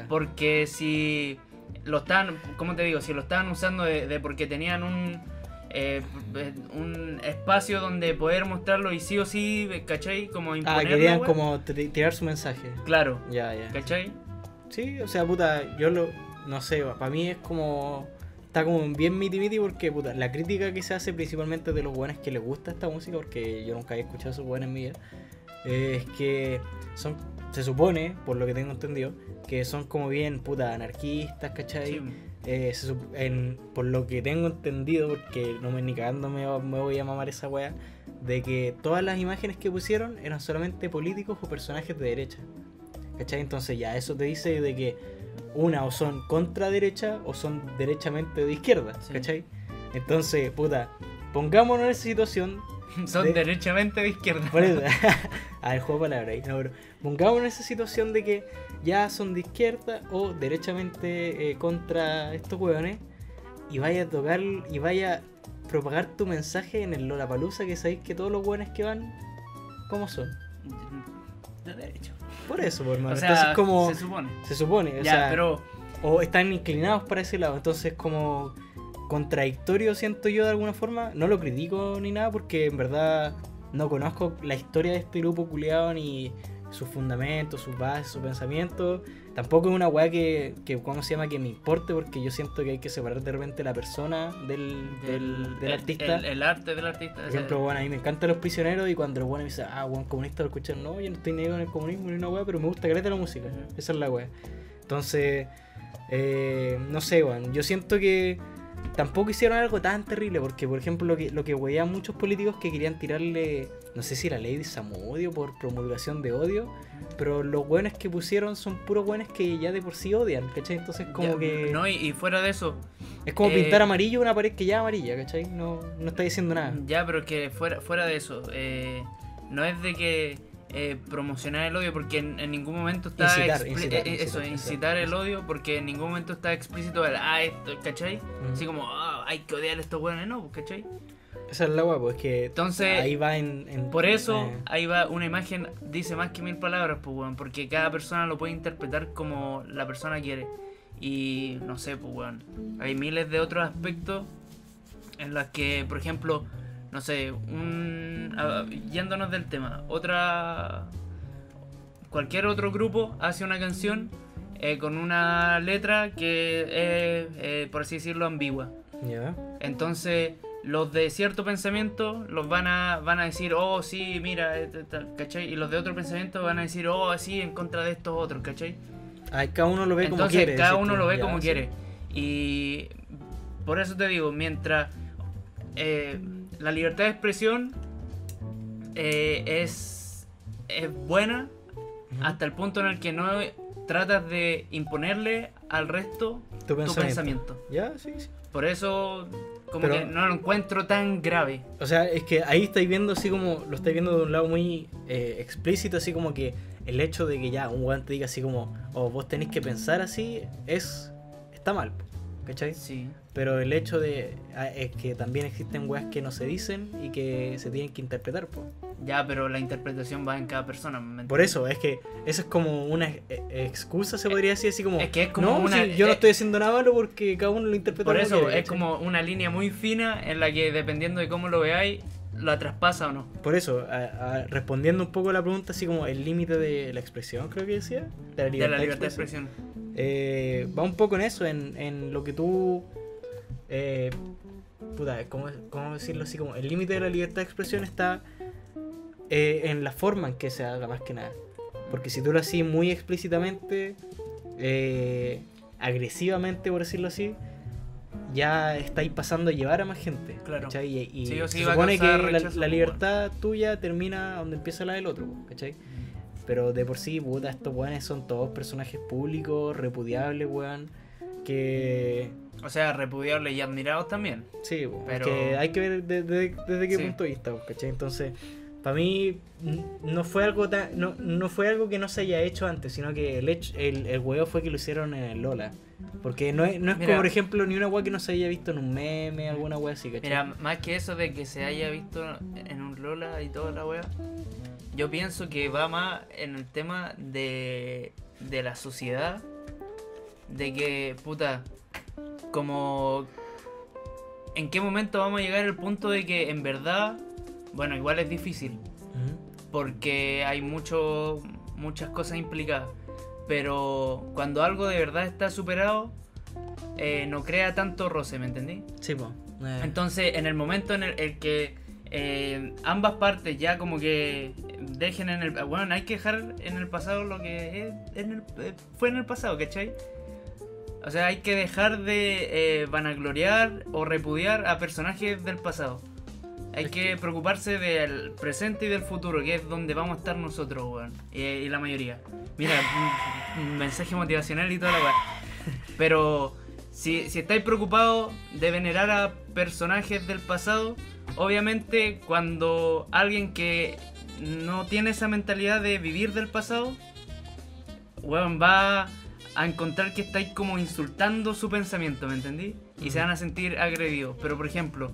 Porque si lo estaban, ¿cómo te digo? Si lo estaban usando de, de porque tenían un, eh, un espacio donde poder mostrarlo y sí o sí, ¿cachai? Como Ah, imponerlo, querían weón. como tirar su mensaje. Claro, Ya, ya. ¿cachai? Sí, o sea, puta, yo lo. No sé, para mí es como. Está como bien miti miti porque, puta, la crítica que se hace principalmente de los buenos que les gusta esta música, porque yo nunca había escuchado a esos buenos en mi vida, es que son. Se supone, por lo que tengo entendido, que son como bien, puta, anarquistas, ¿cachai? Sí. Eh, se en- por lo que tengo entendido, porque no me ni cagando me, me voy a mamar esa wea, de que todas las imágenes que pusieron eran solamente políticos o personajes de derecha. ¿Cachai? Entonces ya eso te dice de que una o son contra derecha o son derechamente de izquierda. Sí. ¿Cachai? Entonces, puta, pongámonos en esa situación. Son De- derechamente de izquierda. Por eso, a ver, juego de palabras ahí. No, pero pongámonos en esa situación de que ya son de izquierda o derechamente eh, contra estos hueones y vaya a tocar y vaya a propagar tu mensaje en el Lollapalooza que sabéis que todos los hueones que van, ¿cómo son? De derecho. Por eso, por hermano. O sea, Entonces, como se supone. se supone, o ya, sea, pero o están inclinados para ese lado. Entonces, como contradictorio siento yo de alguna forma. No lo critico ni nada porque en verdad no conozco la historia de este grupo culiado ni sus fundamentos, sus bases, sus pensamientos. Tampoco es una weá que, que, ¿cómo se llama? Que me importe porque yo siento que hay que separar de repente la persona del, del, del el- artista. El, el arte del artista. Por ejemplo, bueno, a mí me encantan los prisioneros y cuando los buenos me dicen, ah, buen comunista lo escuchan, no, yo no estoy negado en el comunismo ni una weá, pero me gusta caleta la música. Esa es la weá. Entonces, eh, no sé, weón. Yo siento que tampoco hicieron algo tan terrible, porque por ejemplo lo que, lo que muchos políticos que querían tirarle, no sé si la ley de Samudio por promulgación de odio, pero los buenos que pusieron son puros buenos que ya de por sí odian, ¿cachai? Entonces como ya, que... No, y, y fuera de eso, es como eh, pintar amarillo una pared que ya es amarilla, ¿cachai? No, no está diciendo nada. Ya, pero que fuera, fuera de eso, eh, no es de que eh, promocionar el odio porque en, en ningún momento está Incitar, incitar, eh, eso, incitar, incitar el odio porque en ningún momento está explícito el ah esto, ¿cachai? Así como ah, hay que odiar a estos buenos, no, ¿cachai? Esa es la weá, pues que Entonces, ahí va en... en- Por eso eh, ahí va una imagen, dice más que mil palabras, pues weón, porque cada persona lo puede interpretar como la persona quiere. Y no sé, pues weón, hay miles de otros aspectos en los que, por ejemplo, no sé, un, a- yéndonos del tema, otra, cualquier otro grupo hace una canción eh, con una letra que es, eh, por así decirlo, ambigua. Entonces, los de cierto pensamiento los van a, van a decir, oh, sí, mira, ta- ¿cachai? Y los de otro pensamiento van a decir, oh, sí, en contra de estos otros, ¿cachai? Ahí cada uno lo ve como Entonces, quiere. cada uno lo ve ya, como sí. quiere. Y por eso te digo, mientras eh, la libertad de expresión eh, es, es buena hasta el punto en el que no tratas de imponerle al resto Tu tu pensamiento. Ya, sí, sí. Por eso como Pero- que no lo encuentro tan grave. O sea, es que ahí estáis viendo así como, lo estáis viendo de un lado muy eh, explícito, así como que el hecho de que ya un weón te diga así como, o vos tenéis que pensar así, es, está mal, ¿cachai? Sí. Pero el hecho de ah, es que también existen weas que no se dicen y que se tienen que interpretar, po. Ya, pero la interpretación va en cada persona. ¿me Por eso, es que eso es como una eh, excusa, se podría decir así como, Es que es como no, una- si yo no eh, estoy haciendo nada malo porque cada uno lo interpreta Por eso quiere, es como una línea muy fina en la que dependiendo de cómo lo veáis, la traspasa o no. Por eso, a- a- respondiendo un poco a la pregunta, así como el límite de la expresión, creo que decía, de la De libertad, la libertad de expresión. expresión. Eh, va un poco en eso, en, en lo que tú. Eh, puta, ¿cómo, cómo decirlo así? Como el límite de la libertad de expresión está eh, en la forma en que se haga, más que nada. Porque si tú lo haces muy explícitamente, eh, agresivamente, por decirlo así, ya estáis pasando a llevar a más gente. Claro. ¿cachai? Y, y Sí o sí se supone que la, pues, libertad tuya termina donde empieza la del otro, ¿cachai? Pero de por sí, puta, estos weones son todos personajes públicos, repudiables, weón. Que. O sea, repudiables y admirados también. Sí, weón, Pero- que hay que ver de- de- desde qué Sí. punto de vista, ¿cachai? Entonces, para mí, no fue algo tan, no, no fue algo que no se haya hecho antes, sino que el hecho, el, el huevo fue que lo hicieron en el Lola. Porque no es, no es Mira. como, por ejemplo, ni una weá que no se haya visto en un meme, alguna weá así, ¿cachai? Mira, más que eso de que se haya visto en un Lola y toda la wea, yo pienso que va más en el tema de, de la sociedad, de que, puta, como... ¿En qué momento vamos a llegar al punto de que en verdad, bueno, igual es difícil, porque hay mucho, muchas cosas implicadas. Pero cuando algo de verdad está superado, eh, no crea tanto roce, ¿me entendí? Sí, pues. Entonces, en el momento en el, el que eh, ambas partes ya como que dejen en el... Bueno, hay que dejar en el pasado lo que es- en el- fue en el pasado, ¿cachai? O sea, hay que dejar de eh, vanagloriar o repudiar a personajes del pasado. Hay Es que preocuparse del presente y del futuro, que es donde vamos a estar nosotros, weón. Y, y la mayoría. Mira, un, un mensaje motivacional y toda la weá. Pero si, si estáis preocupados de venerar a personajes del pasado, obviamente cuando alguien que no tiene esa mentalidad de vivir del pasado, weón, va a encontrar que estáis como insultando su pensamiento, ¿me entendí? Y se van a sentir agredidos. Pero por ejemplo,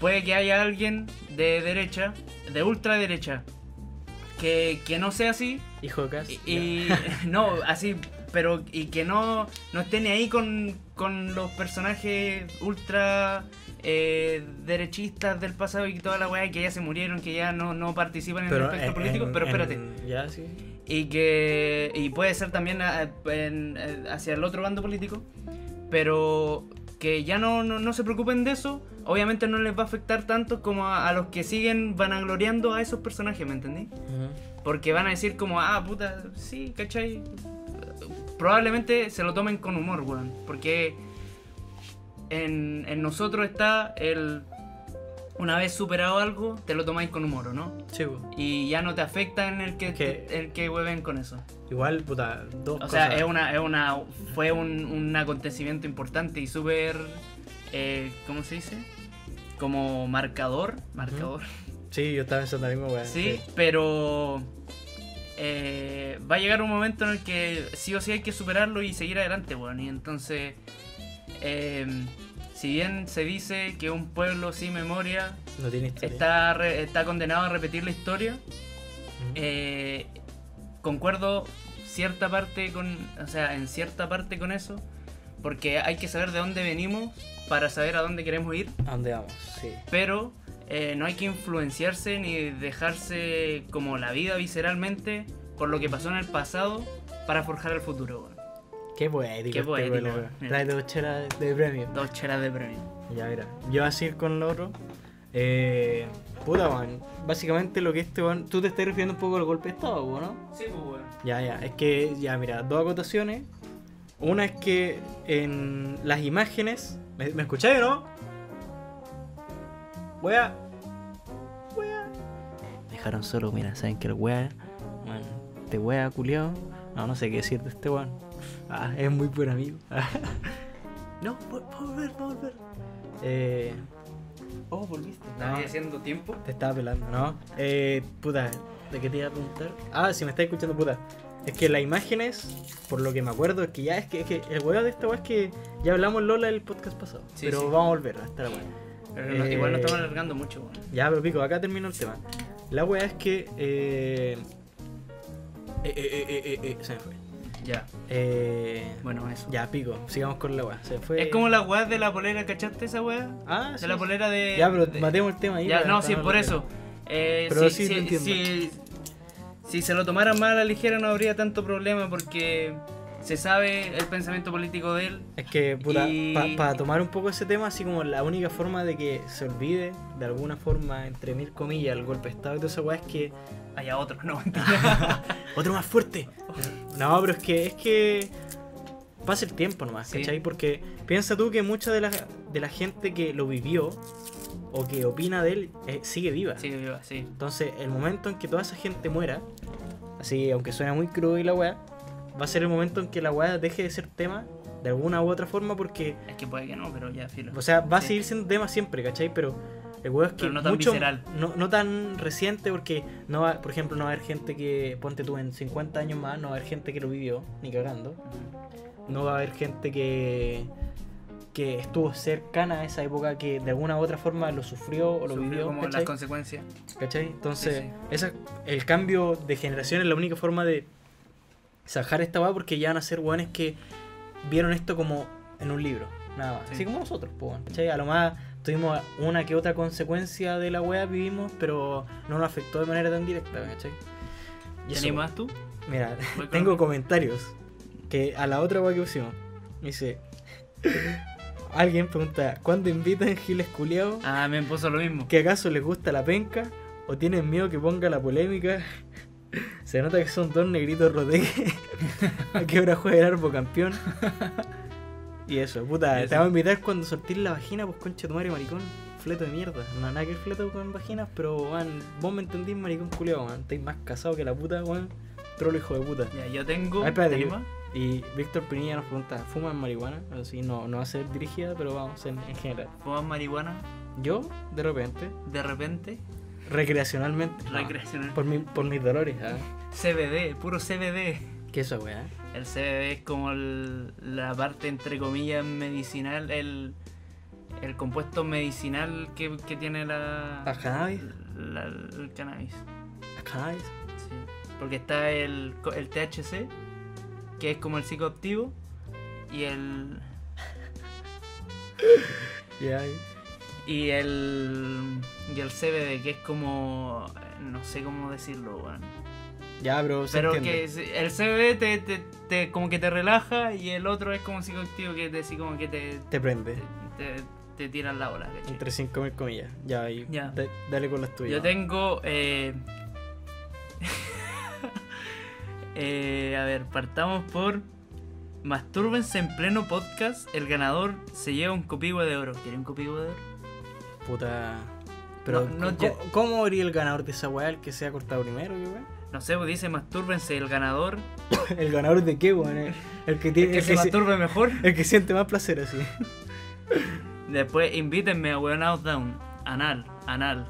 puede que haya alguien de derecha, de ultraderecha, que, que no sea así Hijo de Cas. y, y- no, así, pero y que no, no esté ni ahí con, con los personajes ultra eh, derechistas del pasado y toda la weá, y que ya se murieron, que ya no, no participan en el aspecto en- político, en- pero espérate. en- ya, sí. Y que y puede ser también en- eh, hacia el otro bando político, pero que ya no, no, no se preocupen de eso, obviamente no les va a afectar tanto como a, a los que siguen vanagloriando a esos personajes, ¿me entendí? Porque van a decir como, ah, puta, sí, ¿cachai? Probablemente se lo tomen con humor, weón. Porque en, en nosotros está el... Una vez superado algo, te lo tomáis con humor, ¿o no? Sí, pues. Y ya no te afecta en el que, Que- el que hueven con eso. Igual, puta, dos O cosas. sea, es una, es una, fue un, un acontecimiento importante y súper, eh, ¿cómo se dice? Como marcador, marcador. Sí, yo estaba pensando la misma weá. Sí, pero eh, va a llegar un momento en el que sí o sí hay que superarlo y seguir adelante, weón. Y entonces, eh, si bien se dice que un pueblo sin memoria No tiene está, re- está condenado a repetir la historia, eh, concuerdo cierta parte con, o sea, en cierta parte con eso, porque hay que saber de dónde venimos para saber a dónde queremos ir ¿A dónde vamos? Sí. pero eh, no hay que influenciarse ni dejarse como la vida visceralmente por lo que pasó en el pasado para forjar el futuro. Qué poético. Qué este poético. Mira. Trae dos chelas de premio. Dos chelas de premio. Ya, mira. Yo así ir con lo otro. Eh, puta, weón. Básicamente lo que este weón. Tú te estás refiriendo un poco al golpe de estado, ¿no? Sí, pues bueno. Ya, ya. Es que, ya, mira, dos acotaciones. Una es que en las imágenes. ¿Me, me escucháis o no? Wea. Wea. Me dejaron solo, mira, saben que el wea. Man, este wea culiao. No, no sé qué decir de este weón. Ah, es muy buen amigo. no, volver, volver. Eh... Oh, volviste. ¿Estás No, haciendo tiempo? te estaba pelando, ¿no? Eh, puta, ¿de qué te iba a preguntar? Ah, si me estás escuchando, puta. Es que las imágenes, por lo que me acuerdo, es que ya es que, es que el huevo de esta weá es que ya hablamos Lola el podcast pasado. Sí, pero sí. vamos a volver a estar weá. Pero no- Eh, igual no estamos alargando mucho, weón. Ya, pero pico, acá termino el tema. La weá es que. Eh... Eh, eh, eh, eh, eh, eh, se me fue. Ya, Eh... bueno, eso. Ya, pico, sigamos con la weá. Se me fue. Es como la weá de la polera, ¿cachaste esa weá? Ah, De sí, la sí. polera de. Ya, pero de- matemos el tema ahí. Ya, no, sí, por eso. Eh, Pero sí, entiendo. si se lo tomaran más a la ligera no habría tanto problema porque se sabe el pensamiento político de él. Es que, puta, Y- para tomar un poco ese tema, así como la única forma de que se olvide, de alguna forma, entre mil comillas, el golpe de Estado y toda esa weá, es que. Haya otro, no mentira. ¡Otro más fuerte! No, pero es que. Es que. Pasa el tiempo nomás, Sí. ¿cachai? Porque piensa tú que mucha de la, de la gente que lo vivió o que opina de él eh, sigue viva. sí, viva, sí. Entonces, el momento en que toda esa gente muera, así, aunque suena muy crudo y la weá, va a ser el momento en que la weá deje de ser tema de alguna u otra forma porque, Es que puede que no, pero ya, filo. o sea, va a seguir siendo tema siempre, ¿cachai? Pero el weá es que Pero no tan mucho, visceral. no, no tan reciente porque, no va, por ejemplo, no va a haber gente que, ponte tú, en 50 años más, no va a haber gente que lo vivió, ni cagando. No va a haber gente que que estuvo cercana a esa época que de alguna u otra forma lo sufrió o lo Sufrió vivió, como ¿cachai? las consecuencias. ¿Cachai? Entonces, Sí, sí. Esa, el cambio de generación es la única forma de sacar esta weá porque ya van a ser weones que vieron esto como en un libro, nada más. Sí. Así como nosotros, pues, ¿cachai? A lo más tuvimos una que otra consecuencia de la weá, vivimos, pero no nos afectó de manera tan directa, ¿cachai? Y ¿Te animas tú? Mira, tengo comentarios que a la otra weá que pusimos, dice. Alguien pregunta, ¿cuándo invitan giles culiados? Ah, me puso lo mismo. ¿Que acaso les gusta la penca? ¿O tienen miedo que ponga la polémica? Se nota que son dos negritos roteque. ¿A qué hora juega el Arbo campeón? Y eso, puta, eso. te vamos a invitar cuando sortís la vagina, pues concha tu madre maricón. Fleto de mierda. No, nada que ver fleto con vaginas, pero man, vos me entendís, maricón culiao, man. Estáis más casado que la puta, weón. Trolo hijo de puta. Ya, yo tengo. Ay, espérate. Y Víctor Pinilla nos pregunta, ¿fuman marihuana? Así no, no va a ser dirigida, pero vamos, en, en general. ¿Fumas marihuana Yo, de repente, de repente? Recreacionalmente. no, Recreacional. por, mi, por mis dolores, ¿ah? CBD, puro CBD. ¿Qué eso, weá? El CBD es como el- la parte, entre comillas, medicinal, el, el compuesto medicinal que, que tiene la, ¿La cannabis? la- el cannabis. ¿La cannabis? Sí. Porque está el, el THC, que es como el psicoactivo, y el Ya, y el y el CBD, que es como no sé cómo decirlo, weón. ya, pero se Pero entiende. que el CBD te, te, te- como que te relaja y el otro es como psicoactivo que te así como que te, Te prende. te, te, tiran la ola, ¿cachai? Entre 5.000 comillas. Ya, y Ya. da- dale con las tuyas. Yo tengo. Eh, eh, a ver, partamos por. Mastúrbense en pleno podcast. El ganador se lleva un copihue de oro. ¿Quiere un copihue de oro? Puta. Pero, No, no, ¿cómo, ¿cómo el ganador de esa weá? El que se ha cortado primero, weá? No sé, pues dice mastúrbense. El ganador. ¿El ganador de qué, weón? El, el que El tiene. que El se que, masturbe mejor. el que siente más placer así. Después invítenme a Weonados Down. Anal, anal.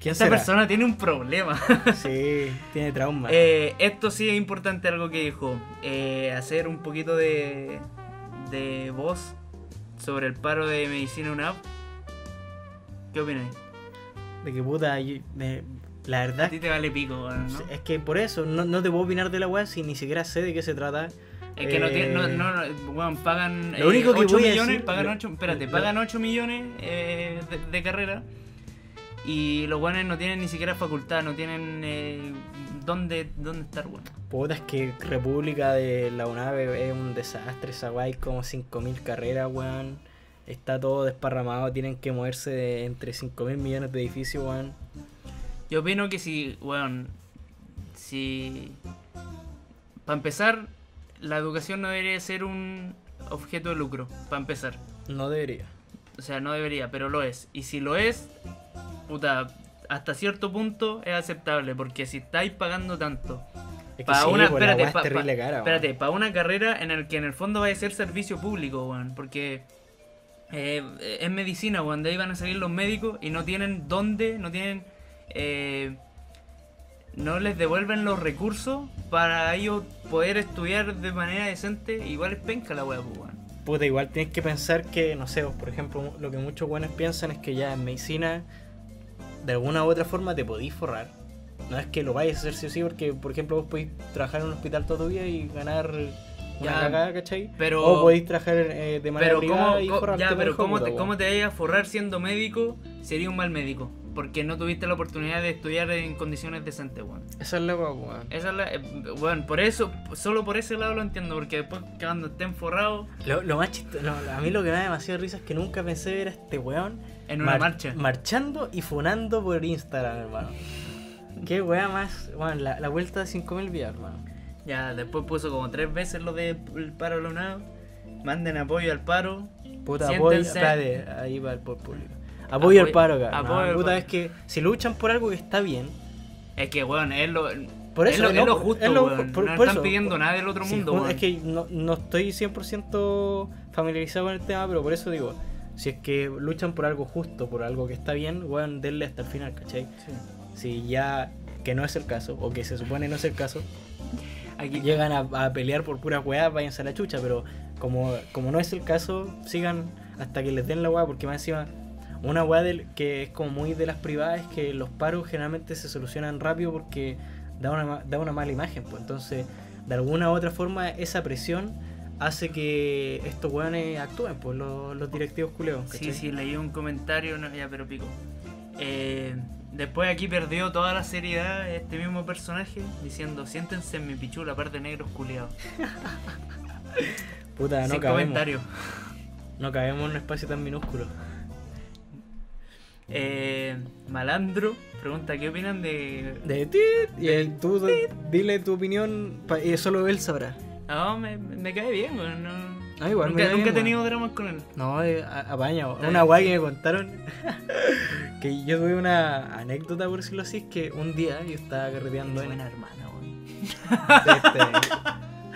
¿Quién Esa será? persona tiene un problema. Sí, tiene trauma. Eh, esto sí es importante algo que dijo. eh, hacer un poquito de, de voz sobre el paro de medicina UNAP. ¿Qué opinas? De que puta, yo- la verdad A ti te vale pico, weón, ¿no? es que por eso no, no te puedo opinar de la weá si ni siquiera sé de qué se trata. Es que no tiene, no, Eh, no, no, weón, pagan lo único que 8 voy a millones, decir- pagan lo- 8, espérate, lo- pagan 8 millones eh, de, de carrera y los weones no tienen ni siquiera facultad, no tienen eh, dónde, dónde estar, weón. Puta, es que República de la UNAVE es un desastre, esa weá hay como 5.000 carreras, weón. Está todo desparramado, tienen que moverse de entre 5.000 millones de edificios, weón. Yo opino que si, weón, si... Para empezar, la educación no debería ser un objeto de lucro, para empezar. No debería. O sea, no debería, pero lo es. Y si lo es, puta, hasta cierto punto es aceptable, porque si estáis pagando tanto Es que para sí, una, pues, espérate, pa- terrible pa- cara, weón. espérate, para una carrera en el que en el fondo va a ser servicio público, weón, porque Eh, es medicina. De ahí van a salir los médicos y no tienen dónde, no tienen. eh, no les devuelven los recursos para ellos poder estudiar de manera decente. Igual es penca la weá, pues. Puta, igual tienes que pensar que, no sé, por ejemplo, lo que muchos buenos piensan es que ya en medicina, de alguna u otra forma, te podís forrar. No es que lo vayas a hacer sí o sí, porque, por ejemplo, vos podéis trabajar en un hospital toda tu vida y ganar una Ya, cagada, ¿cachai? pero- O podéis trabajar eh, de manera Pero privada cómo, y forrarte ya, pero cómo te, cómo te vayas a forrar siendo médico sería un mal médico. Porque no tuviste la oportunidad de estudiar en condiciones decentes, weón. Esa es la weón. Esa es la. eh, bueno, por eso, solo por ese lado lo entiendo. Porque después, cuando estén forrados Lo, lo más chistoso, a mí lo que me da demasiada risa es que nunca pensé ver a este weón en una mar- marcha. marchando y funando por Instagram, hermano. Qué weá más, bueno, la, la vuelta de 5000 vías, hermano. Ya, después puso como tres veces lo del paro lunado. Manden apoyo al paro. Puta, apoyo, espérate, ahí va el público. Apoyo al paro, apoyo No, puta, paro. es que si luchan por algo que está bien, Es que, weón, es lo. Por es eso, es no, lo justo, es lo- weón. por- no por están eso, pidiendo por- nada del otro sí, mundo, weón. es que no, no estoy 100% familiarizado con el tema, pero por eso digo, si es que luchan por algo justo, por algo que está bien, weón, denle hasta el final, ¿cachai? Sí. Si ya que no es el caso, o que se supone no es el caso, Aquí, llegan a, a pelear por puras weas, váyanse a la chucha, pero como, como no es el caso, sigan hasta que les den la wea, porque más encima, una wea del, que es como muy de las privadas es que los paros generalmente se solucionan rápido porque da una, da una mala imagen, pues entonces, de alguna u otra forma, esa presión hace que estos weones actúen, pues los, los directivos culeos. Sí, sí, leí un comentario, no, ya, pero pico. Eh, después aquí perdió toda la seriedad este mismo personaje diciendo, siéntense en mi pichula, par de negros culiados. Puta, no Sin cabemos, comentario. no cabemos en un espacio tan minúsculo. Eh, Malandro pregunta, ¿qué opinan de...? De ti, y el- tú dile tu opinión, y solo él sabrá. No, me, me cae bien. No, Ah, igual, nunca he tenido dramas con él. No, eh, a- apaña. Una guay que me contaron. que yo tuve una anécdota, por decirlo así, es que un día yo estaba carreteando en. Buena hermana. Este,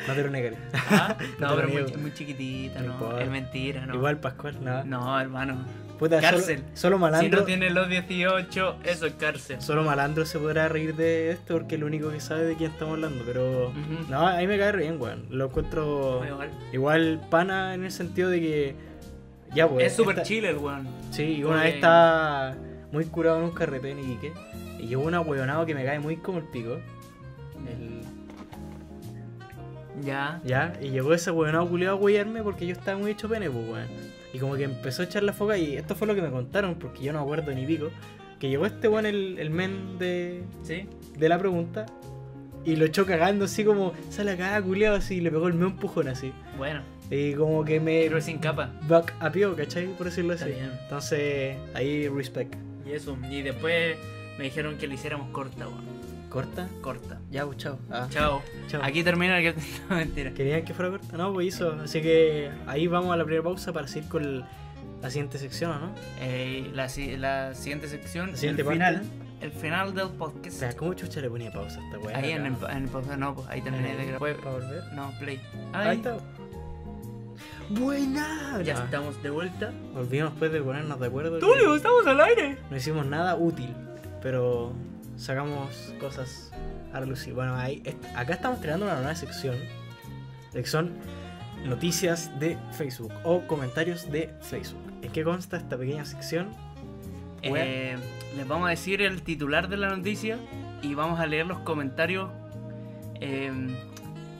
no te lo negaré. Ah, No No, pero es muy, muy chiquitita, No no, es mentira, no. Igual Pascual, nada. No, hermano. Puta, Cárcel. Solo, Si malandro. no tiene los 18, eso es cárcel. Solo malandro se podrá reír de esto porque es lo único que sabe de quién estamos hablando. Pero. No, a mí me cae bien, weón. Lo encuentro. Igual. Igual pana en el sentido de que. Ya, pues. Es súper chile el weón. Sí, y una vez estaba muy curado en un carrete en Iquique. Y llegó un ahueonado que me cae muy como el pico. El- Ya. Ya, y llegó ese culiado a huearme porque yo estaba muy hecho pene, pues, weón. Y como que empezó a echar la foca y esto fue lo que me contaron porque yo no me acuerdo ni pico. Que llegó este weón, el, el men de, ¿Sí? de la pregunta. Y lo echó cagando así como, sale acá, culiado, así, y le pegó el medio empujón así. Bueno. Y como que me Héroe sin capa. back apió, ¿cachai? Por decirlo Está así. bien. Entonces, ahí respect. Y eso. Y después me dijeron que le hiciéramos corta, weón. ¿Corta? Corta. Ya, pues chao. Ah, Chao. chao. Aquí termina el... No, mentira. ¿Querían que fuera corta? No, pues hizo. Así que ahí vamos a la primera pausa para seguir con el- la siguiente sección, ¿o no? Eh, la, si- la siguiente sección, La siguiente el parte. final. El final del O podcast. sea, ¿cómo chucha le ponía pausa a esta weá? Ahí en el, en el pausa- no, pues ahí terminé de grabar. ¿Para volver? No, play. Ahí, Ahí, está. Buena. ya Ya. estamos de vuelta. Volvimos después de ponernos de acuerdo. que Tulio, estamos al aire. No hicimos nada útil, pero sacamos cosas a relucir. Bueno, ahí, est- acá estamos creando una nueva sección. Que son noticias de Facebook o comentarios de Facebook. ¿En qué consta esta pequeña sección? Eh, les vamos a decir el titular de la noticia y vamos a leer los comentarios. eh,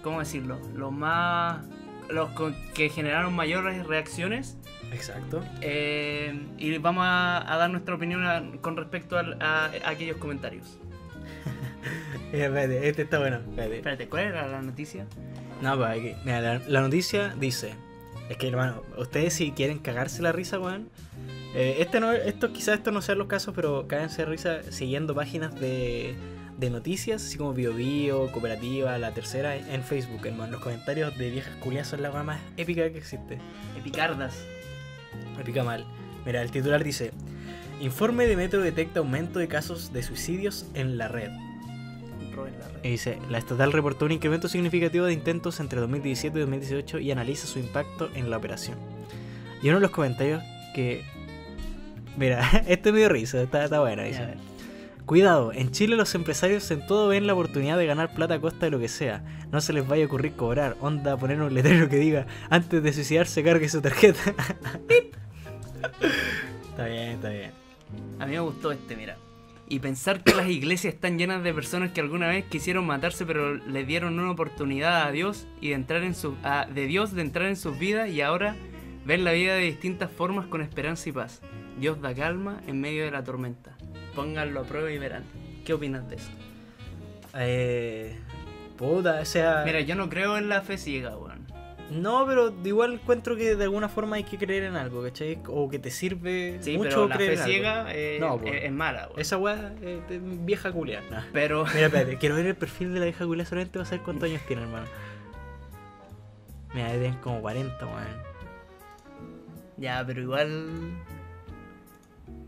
¿Cómo decirlo? Los más. Los que generaron mayores reacciones. Exacto. eh, y vamos a, a dar nuestra opinión a- con respecto a, a aquellos comentarios. Eh, espérate, este está bueno. Espérate. Espérate, ¿cuál era la noticia? No, pues aquí. Mira, la, la noticia dice. Es que, hermano, ustedes si quieren cagarse la risa, weón. eh, este no, esto, quizás esto no sean los casos, pero cáganse de risa siguiendo páginas de, de noticias, así como BioBio, Cooperativa, La Tercera, en Facebook, hermano. Los comentarios de viejas culias son la weá más épica que existe. Epicardas. Me pica mal. Mira, el titular dice: Informe de Metro detecta aumento de casos de suicidios en la red. Y dice, la estatal reportó un incremento significativo de intentos entre 2017 y 2018 y analiza su impacto en la operación. Y uno de los comentarios que. Mira, este me dio risa, está, está bueno. Dice. Cuidado, en Chile los empresarios en todo ven la oportunidad de ganar plata a costa de lo que sea. No se les vaya a ocurrir cobrar. Onda, poner un letrero que diga antes de suicidarse cargue su tarjeta. está bien, está bien. A mí me gustó este, mira. Y pensar que las iglesias están llenas de personas que alguna vez quisieron matarse, pero le dieron una oportunidad a Dios y de entrar en su, a- de Dios de entrar en sus vidas y ahora ver la vida de distintas formas con esperanza y paz. Dios da calma en medio de la tormenta. Pónganlo a prueba y verán. ¿Qué opinas de eso? Eh. Puta, o sea. Mira, yo no creo en la fe ciega, weón. No, pero igual encuentro que de alguna forma hay que creer en algo, ¿cachai? O que te sirve Sí, mucho pero la creer fe en algo. ciega eh, No, es, es mala, weón. Esa weá eh, de vieja culia. Nah. Pero Mira, espérate, quiero ver el perfil de la vieja culia solamente para saber cuántos años tiene, hermano. Mira, tienen como 40, weón. ya, pero igual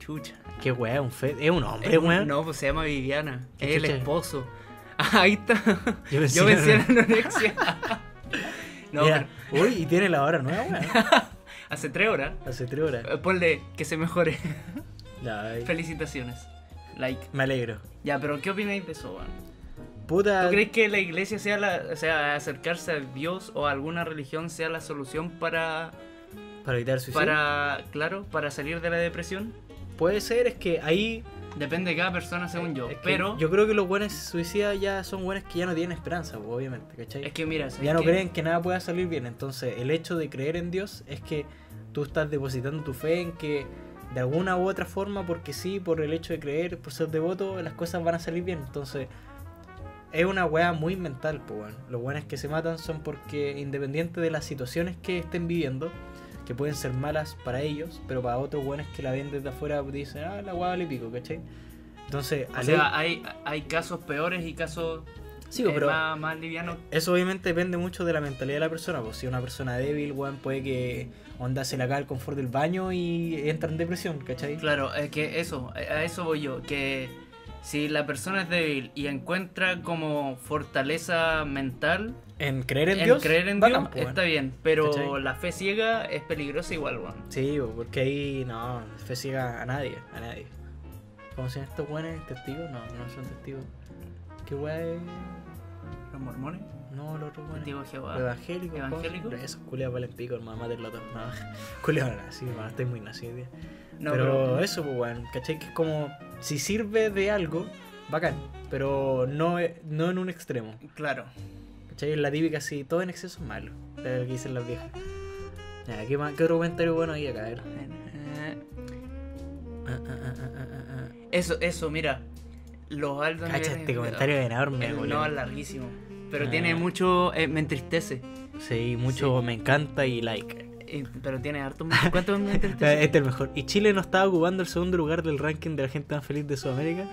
chucha. Qué weá, es un fe... es un hombre, Es un- weón. no, pues se llama Viviana. ¿Qué Es el esposo. Ah, ahí está. Yo pensé Yo era- la anorexia. no, Mira, uy, y tiene la hora nueva, weón. hace tres horas. Hace tres horas. Eh, Ponle que se mejore. Felicitaciones. Like. Me alegro. Ya, pero ¿qué opináis de eso, weón? Puta. ¿Tú crees que la iglesia sea la. O sea, acercarse a Dios o a alguna religión sea la solución para. Para evitar suicidio. para. claro, para salir de la depresión? Puede ser, es que ahí. Depende de cada persona, según yo. es que pero. Yo creo que los buenos suicidas ya son buenos que ya no tienen esperanza, pues, obviamente, ¿cachai? Es que mira, ¿sabes ya no creen que nada pueda salir bien. Entonces, el hecho de creer en Dios es que tú estás depositando tu fe en que de alguna u otra forma, porque sí, por el hecho de creer, por ser devoto, las cosas van a salir bien. Entonces, es una weá muy mental, pues, weón. Los buenos que se matan son porque, independiente de las situaciones que estén viviendo, que pueden ser malas para ellos, pero para otros buenos que la ven desde afuera dicen, ah, la weá vale pico, ¿cachai? Entonces, O sea, hay, hay casos peores y casos sí, eh, pero más, más livianos. Eso obviamente depende mucho de la mentalidad de la persona. Pues si una persona débil, weón, puede que onda se le haga el confort del baño y entra en depresión, ¿cachai? Claro, es que eso, a eso voy yo, que si la persona es débil y encuentra como fortaleza mental En creer en, en, Dios, creer en Dios, pues, está weón. bien, pero ¿Cachai? la fe ciega es peligrosa igual, weón. Sí, porque ahí no, fe ciega a nadie, a nadie. ¿Cómo se estos weones? ¿Testigos? No, no son testigos. ¿Qué es? Los mormones, No, los otros weones. digo Jehová. Evangélicos. ¿cómo se- ¿Evangélicos? Esos culiados valen pico, hermano, mátenlo todo. No, culiados, sí, hermano, estoy muy nacido. No, pero, eso, pues, weón, ¿cachai? Que es como, si sirve de algo, bacán, pero no, no en un extremo. Claro. ¿Cachai? Es la típica así, todo en exceso es malo, es lo que dicen las viejas. Ya, ¿qué, más, ¿qué otro comentario bueno hay acá? A ver. Eh, Ah, ah, ah, ah. Eso, eso, mira. Los altos Cacha, este comentario es enorme, boludo. no es larguísimo. Pero Ah. tiene mucho. eh, me entristece. Sí, mucho me encanta y like. Eh, Pero tiene harto. ¿Cuánto me Este es el mejor. ¿Y Chile no estaba ocupando el segundo lugar del ranking de la gente más feliz de Sudamérica?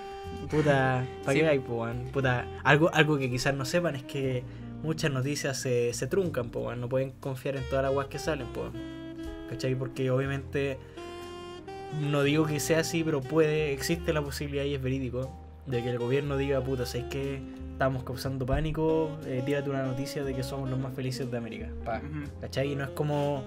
Puta, ¿para qué hay? Puta, algo, algo que quizás no sepan es que muchas noticias se, se truncan, po. No pueden confiar en todas las guas que salen, po. ¿Cachai? Porque obviamente, no digo que sea así, pero puede, existe la posibilidad y es verídico de que el gobierno diga, puta, ¿sabes que Estamos causando pánico, eh, tírate una noticia de que somos los más felices de América. Pa. Ujú. ¿Cachai? Y no es como.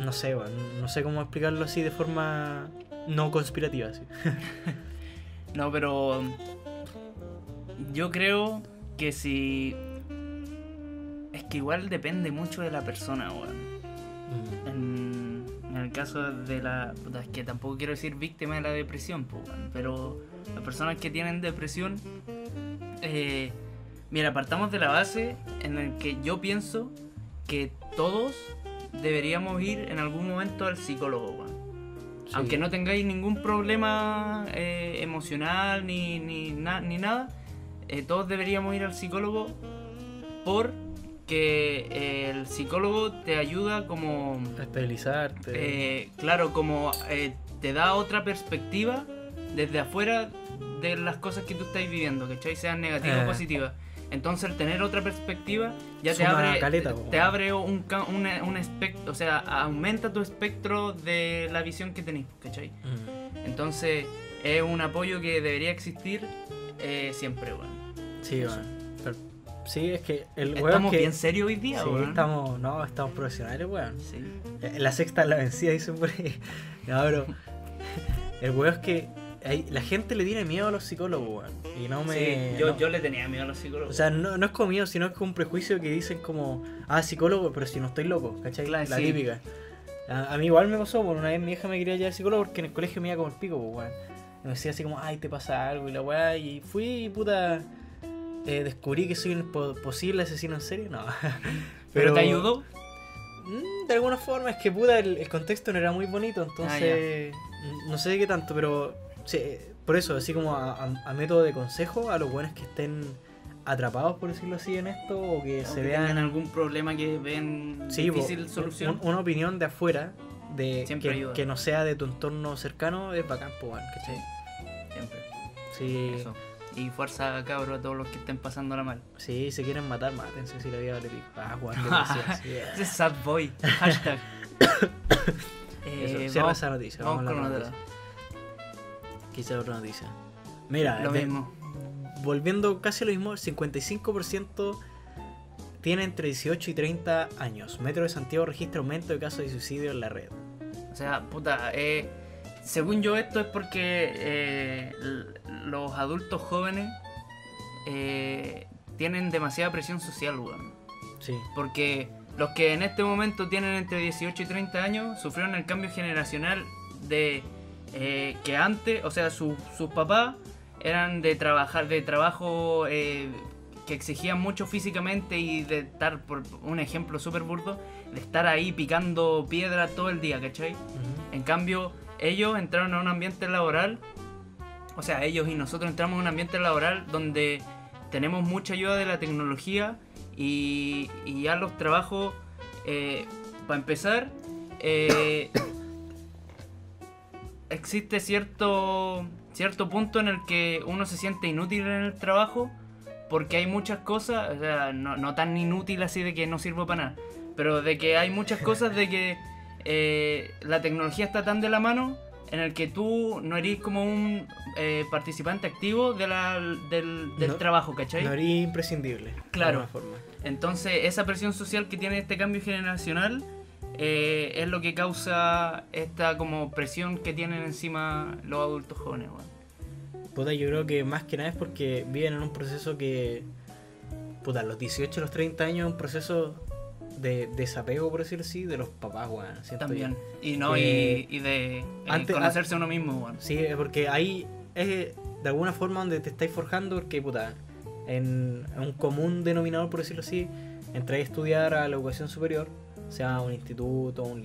No sé, weón, no sé cómo explicarlo así de forma no conspirativa. Así. No, pero yo creo que si es que igual depende mucho de la persona, weón. En, en el caso de la, es que tampoco quiero decir víctima de la depresión, pues, pero las personas que tienen depresión, eh, mira, partamos de la base en el que yo pienso que todos deberíamos ir en algún momento al psicólogo. Sí. Aunque no tengáis ningún problema eh, emocional ni, ni, na- ni nada, eh, todos deberíamos ir al psicólogo porque el psicólogo te ayuda como, Estabilizarte. eh, claro, como te da otra perspectiva desde afuera de las cosas que tú estás viviendo, ¿cachai? Sean negativas Eh. o positivas. Entonces, el tener otra perspectiva ya te abre, caleta, te, abre un, una- un espectro, o sea, aumenta tu espectro de la visión que tenés, ¿cachai? Mm. Entonces, es un apoyo que debería existir eh, siempre, bueno. Sí, weón. Pero Sí, es que el weón Estamos que... bien serios hoy día, Sí, weón. estamos, no, estamos profesionales, weón. Sí. Eh, La sexta es la vencida, dicen por ahí. No, el weón es que la gente le tiene miedo a los psicólogos, weón. Y no me... Sí, yo, no. yo le tenía miedo a los psicólogos. O sea, no, no es miedo, sino es como un prejuicio que dicen como, ah, psicólogo, pero si no estoy loco, ¿cachai? Claro, la sí. típica. A, a mí igual me pasó, por una vez mi hija me quería llevar al psicólogo porque en el colegio me iba como el pico, pues, weón. Y me decía así como, ay, te pasa algo y la weá, y fui y puta, eh, descubrí que soy un po- posible asesino en serie, no. ¿Pero te ayudó? Mm, De alguna forma, es que puta, el, el contexto no era muy bonito, Ah, entonces no sé de qué tanto, pero sí, por eso, así como a, a- a método de consejo a los buenos que estén atrapados, por decirlo así, en esto, o que se vean tengan algún problema que ven sí, difícil solución. un- una opinión de afuera, de que, no sea de tu entorno cercano, es bacán, weón, ¿cachai? Siempre. Sí, Eso. Y fuerza, cabro, a todos los que estén pasándola mal. sí, si quieren matar, mátense si la vida vale pico. Ah, Juan, sí, Ese es sad boy. Hashtag. Eso, Eh, cierra vamos, esa noticia. vamos Vamos, a con la noticia. Quizá otra noticia. Mira, Lo de- mismo. volviendo casi a lo mismo, el 55% tiene entre 18 y 30 años. Metro de Santiago registra aumento de casos de suicidio en la red. O sea, puta, eh, según yo esto es porque eh, los adultos jóvenes eh, tienen demasiada presión social, weón. Sí. Porque los que en este momento tienen entre 18 y 30 años sufrieron el cambio generacional de eh, que antes, o sea, su- sus papás eran de trabajar, de trabajo eh, que exigían mucho físicamente y de estar, por un ejemplo súper burdo, de estar ahí picando piedra todo el día, ¿cachai? En cambio, ellos entraron a un ambiente laboral, o sea, ellos y nosotros entramos a un ambiente laboral donde tenemos mucha ayuda de la tecnología y, y ya los trabajos, eh, para empezar, eh, existe cierto, cierto punto en el que uno se siente inútil en el trabajo porque hay muchas cosas, o sea, no, no tan inútil así de que no sirvo para nada, pero de que hay muchas cosas de que eh, la tecnología está tan de la mano en el que tú no eres como un eh, participante activo de la, del, del No- trabajo, ¿cachai? No haría imprescindible. Claro. De forma. Entonces, esa presión social que tiene este cambio generacional eh, es lo que causa esta como presión que tienen encima los adultos jóvenes, weón. Puta, yo creo que más que nada es porque viven en un proceso que. Puta, los 18 a los 30 años es un proceso de desapego, por decirlo así, de los papás, weón. También. yo. Y no, Eh, y, y de eh, antes- conocerse a uno mismo, weón. Sí, porque ahí es de alguna forma donde te estáis forjando, porque, puta, en en un común denominador, por decirlo así, entrar a estudiar a la educación superior, sea un instituto, un,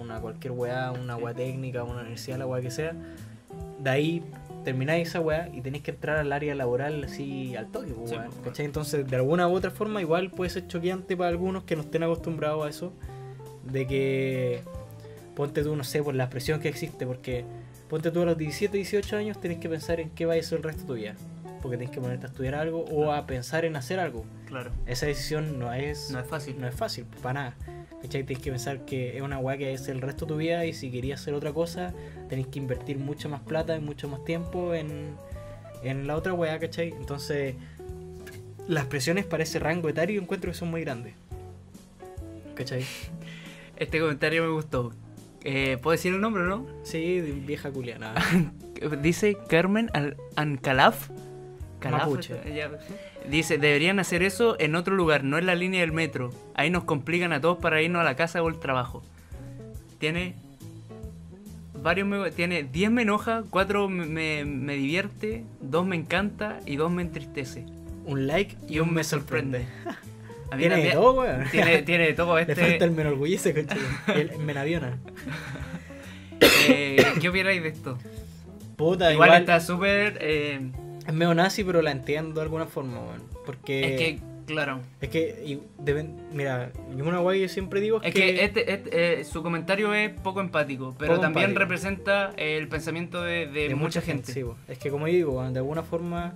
una cualquier weá, una weá técnica, una universidad, la weá que sea, de ahí termináis esa weá y tenéis que entrar al área laboral así al toque, pues, Sí, weón, pues, ¿cachai? Entonces, de alguna u otra forma, igual puede ser choqueante para algunos que no estén acostumbrados a eso, de que ponte tú, no sé, por la presión que existe, porque ponte tú a los 17, 18 años tenés que pensar en qué va a ser el resto de tu vida, porque tenés que ponerte a estudiar algo o a pensar en hacer algo. Claro. Esa decisión no es, No es fácil. no es fácil, para nada. ¿Cachai? Tienes que pensar que es una weá que es el resto de tu vida y si querías hacer otra cosa, tenés que invertir mucho más plata y mucho más tiempo en, en la otra weá, ¿cachai? Entonces, las presiones para ese rango etario encuentro que son muy grandes. ¿Cachai? Este comentario me gustó. Eh, ¿Puedo decir el nombre, no? Sí, vieja culiana. Dice Carmen Al Ancalaf. Calaf, Mapuche. ya. Dice, deberían hacer eso en otro lugar, no en la línea del metro. Ahí nos complican a todos para irnos a la casa o el trabajo. Tiene varios me, tiene 10 me enoja, 4 me, me- me divierte, 2 me encanta y 2 me entristece. Un like y, un me sorprende. A mí Tiene de todo, weón. Tiene, tiene de todo Le este. falta el me enorgullece, el me aviona. eh, ¿Qué opináis de esto? Puta, Igual, igual, está súper. eh, es medio nazi, pero la entiendo de alguna forma, weón. Porque es que, claro. Es que, y deben- mira, yo una guay que siempre digo es, Es que este, este, eh, su comentario es poco empático, pero Poco también empático. representa el pensamiento de, de mucha, gente. sí, es que como digo, de alguna forma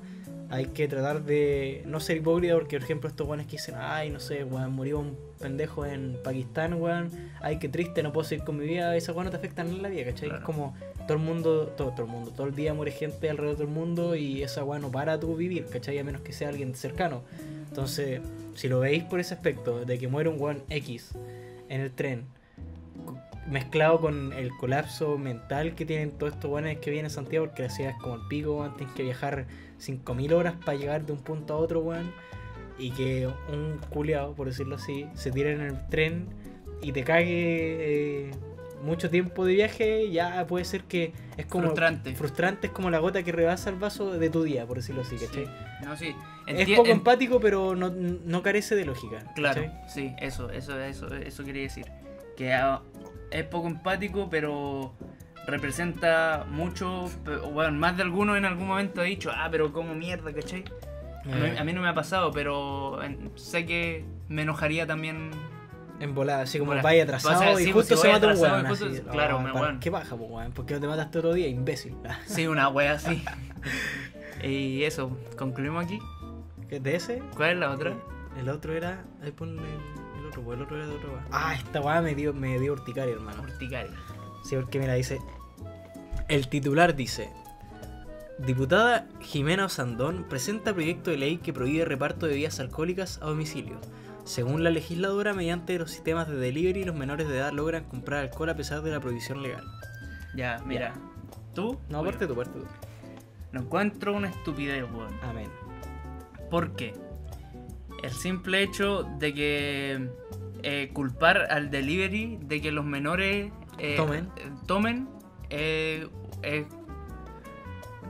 hay que tratar de no ser hipócrita porque, por ejemplo, estos weones que dicen, ay, no sé, weón, murió un pendejo en Pakistán, weón, ay, qué triste, no puedo seguir con mi vida, esa weón no te afecta en la vida, ¿cachai? Claro. Es como todo el mundo, todo, el mundo, todo el día muere gente alrededor del mundo y esa weón no para tu vivir, ¿cachai? A menos que sea alguien cercano. Entonces, si lo veis por ese aspecto, de que muere un weón X en el tren, mezclado con el colapso mental que tienen todos estos weones que vienen a Santiago, porque la ciudad es como el pico, weón, tienes que viajar 5.000 horas para llegar de un punto a otro, weón, y que un culiao, por decirlo así, se tire en el tren y te cague eh, mucho tiempo de viaje, ya puede ser que es como Frustrante. frustrante, es como la gota que rebasa el vaso de tu día, por decirlo así, ¿cachai? Sí. No, sí. Es Enti- poco en- empático, pero no, no carece de lógica. Claro, ¿cachai? sí, eso, eso, eso, eso quería decir. Que ah, es poco empático, pero representa mucho, bueno, más de alguno en algún momento ha dicho, ah, pero como mierda, ¿cachai? A mí, Eh, a mí no me ha pasado, pero sé que me enojaría también. En volada, así como vaya atrasado O sea, y sí, pues, justo si se mata un weón. y justo- así, claro, oh, me weón. ¿Qué baja, pues, weón? ¿Por qué no te mataste otro día, imbécil? Sí, una wea así. y eso, concluimos aquí. ¿Qué de ese? ¿Cuál es la otra? El otro era. Ahí ponle el, el otro, el otro era de otro. weón. Ah, esta weá me dio, me dio urticaria, hermano. Urticaria. Sí, porque mira, dice. El titular dice. Diputada Jimena Osandón presenta proyecto de ley que prohíbe reparto de bebidas alcohólicas a domicilio. Según la legisladora, mediante los sistemas de delivery, los menores de edad logran comprar alcohol a pesar de la prohibición legal. Ya, mira. ¿Tú? No, Oye, aparte tú, aparte tú. Lo encuentro una estupidez, weón. Amén. ¿Por qué? El simple hecho de que eh, culpar al delivery de que los menores eh, Tomen. eh, tomen eh,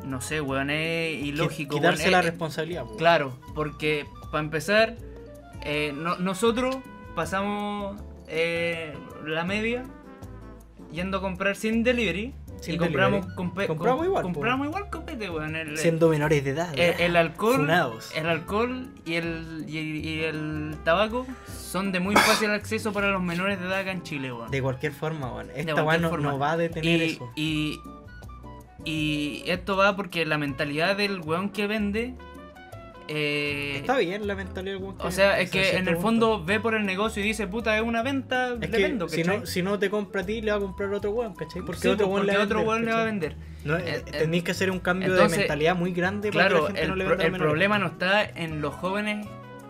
no sé, weón, es ilógico. Quitarse weón, la responsabilidad. po. Claro, porque para empezar, eh, no- nosotros pasamos eh, la media yendo a comprar sin delivery. Sin y compramos, compe- Compramos com- igual, po. compramos igual copete, weón. El, Siendo menores de edad. el, alcohol, Funados. el alcohol y el, y, y el tabaco son de muy fácil acceso para los menores de edad acá en Chile, weón. De cualquier forma, weón. Esta no, forma. no va a detener Y, eso. y, y esto va porque la mentalidad del weón que vende. Eh, Está bien la mentalidad o sea, es que en el punto. fondo ve por el negocio y dice, puta, es una venta, Es le que vendo, si no, si no te compra a ti, le va a comprar otro weón, ¿cachai? Porque Sí, otro pues, weón le va a vender, weón le va a ¿cachai? vender. No, Eh, eh, tenéis que hacer un cambio entonces, de mentalidad muy grande para Claro, que la gente el, no le venda el problema no está en los jóvenes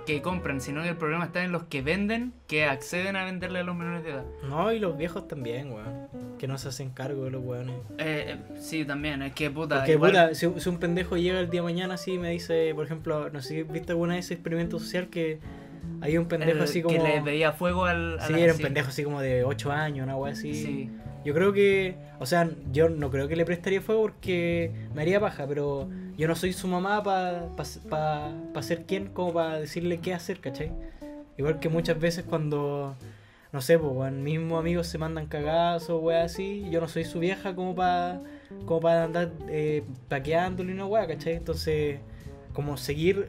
que compran, sino que el problema está en los que venden, que acceden a venderle a los menores de edad. No, y los viejos también, weón. Que no se hacen cargo de los weones. Eh, eh, sí, también, es que puta. Porque, igual- puta, si, si un pendejo llega el día de mañana así y me dice, por ejemplo, no sé si viste alguna vez ese experimento social que hay un pendejo el así como. Que le veía fuego al. Sí, era un pendejo así como de 8 años, una wea así. Sí. Yo creo que, o sea, yo no creo que le prestaría fuego porque me haría paja, pero yo no soy su mamá para pa, pa- pa ser quien como para decirle qué hacer, ¿cachai? Igual que muchas veces cuando, no sé, pues, mismos amigos se mandan cagadas o weas así, yo no soy su vieja como para como para andar eh, paqueándole una wea, ¿cachai? Entonces, como seguir,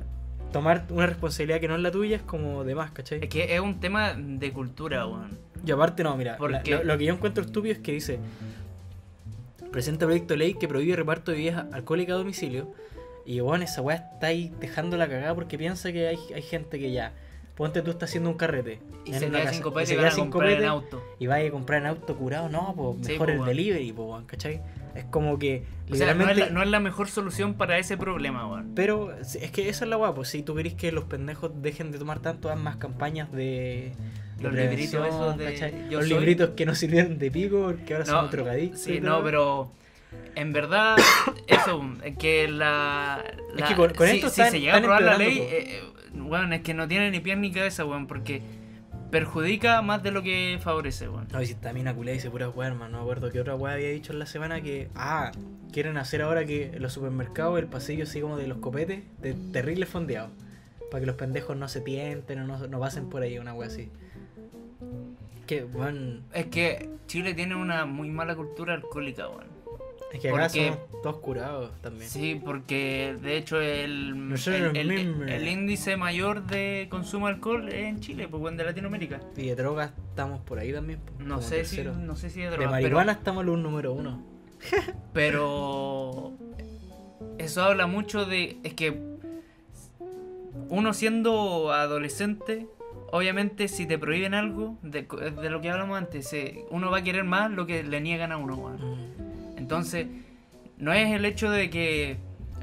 tomar una responsabilidad que no es la tuya es como de más, ¿cachai? Es que es un tema de cultura, weón. Y aparte no, mira, lo, lo que yo encuentro estúpido es que dice, presenta proyecto de ley que prohíbe reparto de bebidas alcohólicas a domicilio. Y bueno, esa weá está ahí dejando la cagada porque piensa que hay, hay gente que ya, ponte tú estás haciendo un carrete. Y en se una queda casa, sin y copete se y queda van a comprar en auto. y vaya a comprar en auto curado, no, pues mejor el delivery, pues, ¿cachai? Es como que O sea, no es, la, no es la mejor solución para ese problema, weón. Pero es que esa es la pues si tú querés que los pendejos dejen de tomar tanto, haz más campañas de... Los libritos esos de Los soy. libritos que no sirvieron de pico porque ahora No, son drogadictos. Sí, no, pero en verdad, eso, es que la. Es que con- con si, esto si están- se llega a aprobar la ley, eh, eh, weón, es que no tiene ni pies ni cabeza, weón, porque perjudica más de lo que favorece, weón. No, y si mina culé dice pura weá, hermano. No me acuerdo qué otra weá había dicho en la semana que. Ah, quieren hacer ahora que en los supermercados el pasillo así como de los copetes, de terrible fondeado. Para que los pendejos no se tienten o no, no pasen por ahí, una weá así. Que, weón. Es que Chile tiene una muy mala cultura alcohólica, weón. Es que acá Porque- somos todos curados también. Sí, porque de hecho el, el, el- mismos. el índice mayor de consumo de alcohol es en Chile, pues de Latinoamérica. Y de drogas estamos por ahí también. po, No sé si, no sé si de De drogas, marihuana estamos en los número uno. Pero eso habla mucho de. Es que uno siendo adolescente, obviamente si te prohíben algo, de, de lo que hablamos antes, eh, uno va a querer más lo que le niegan a uno. Mm. Entonces, no es el hecho de que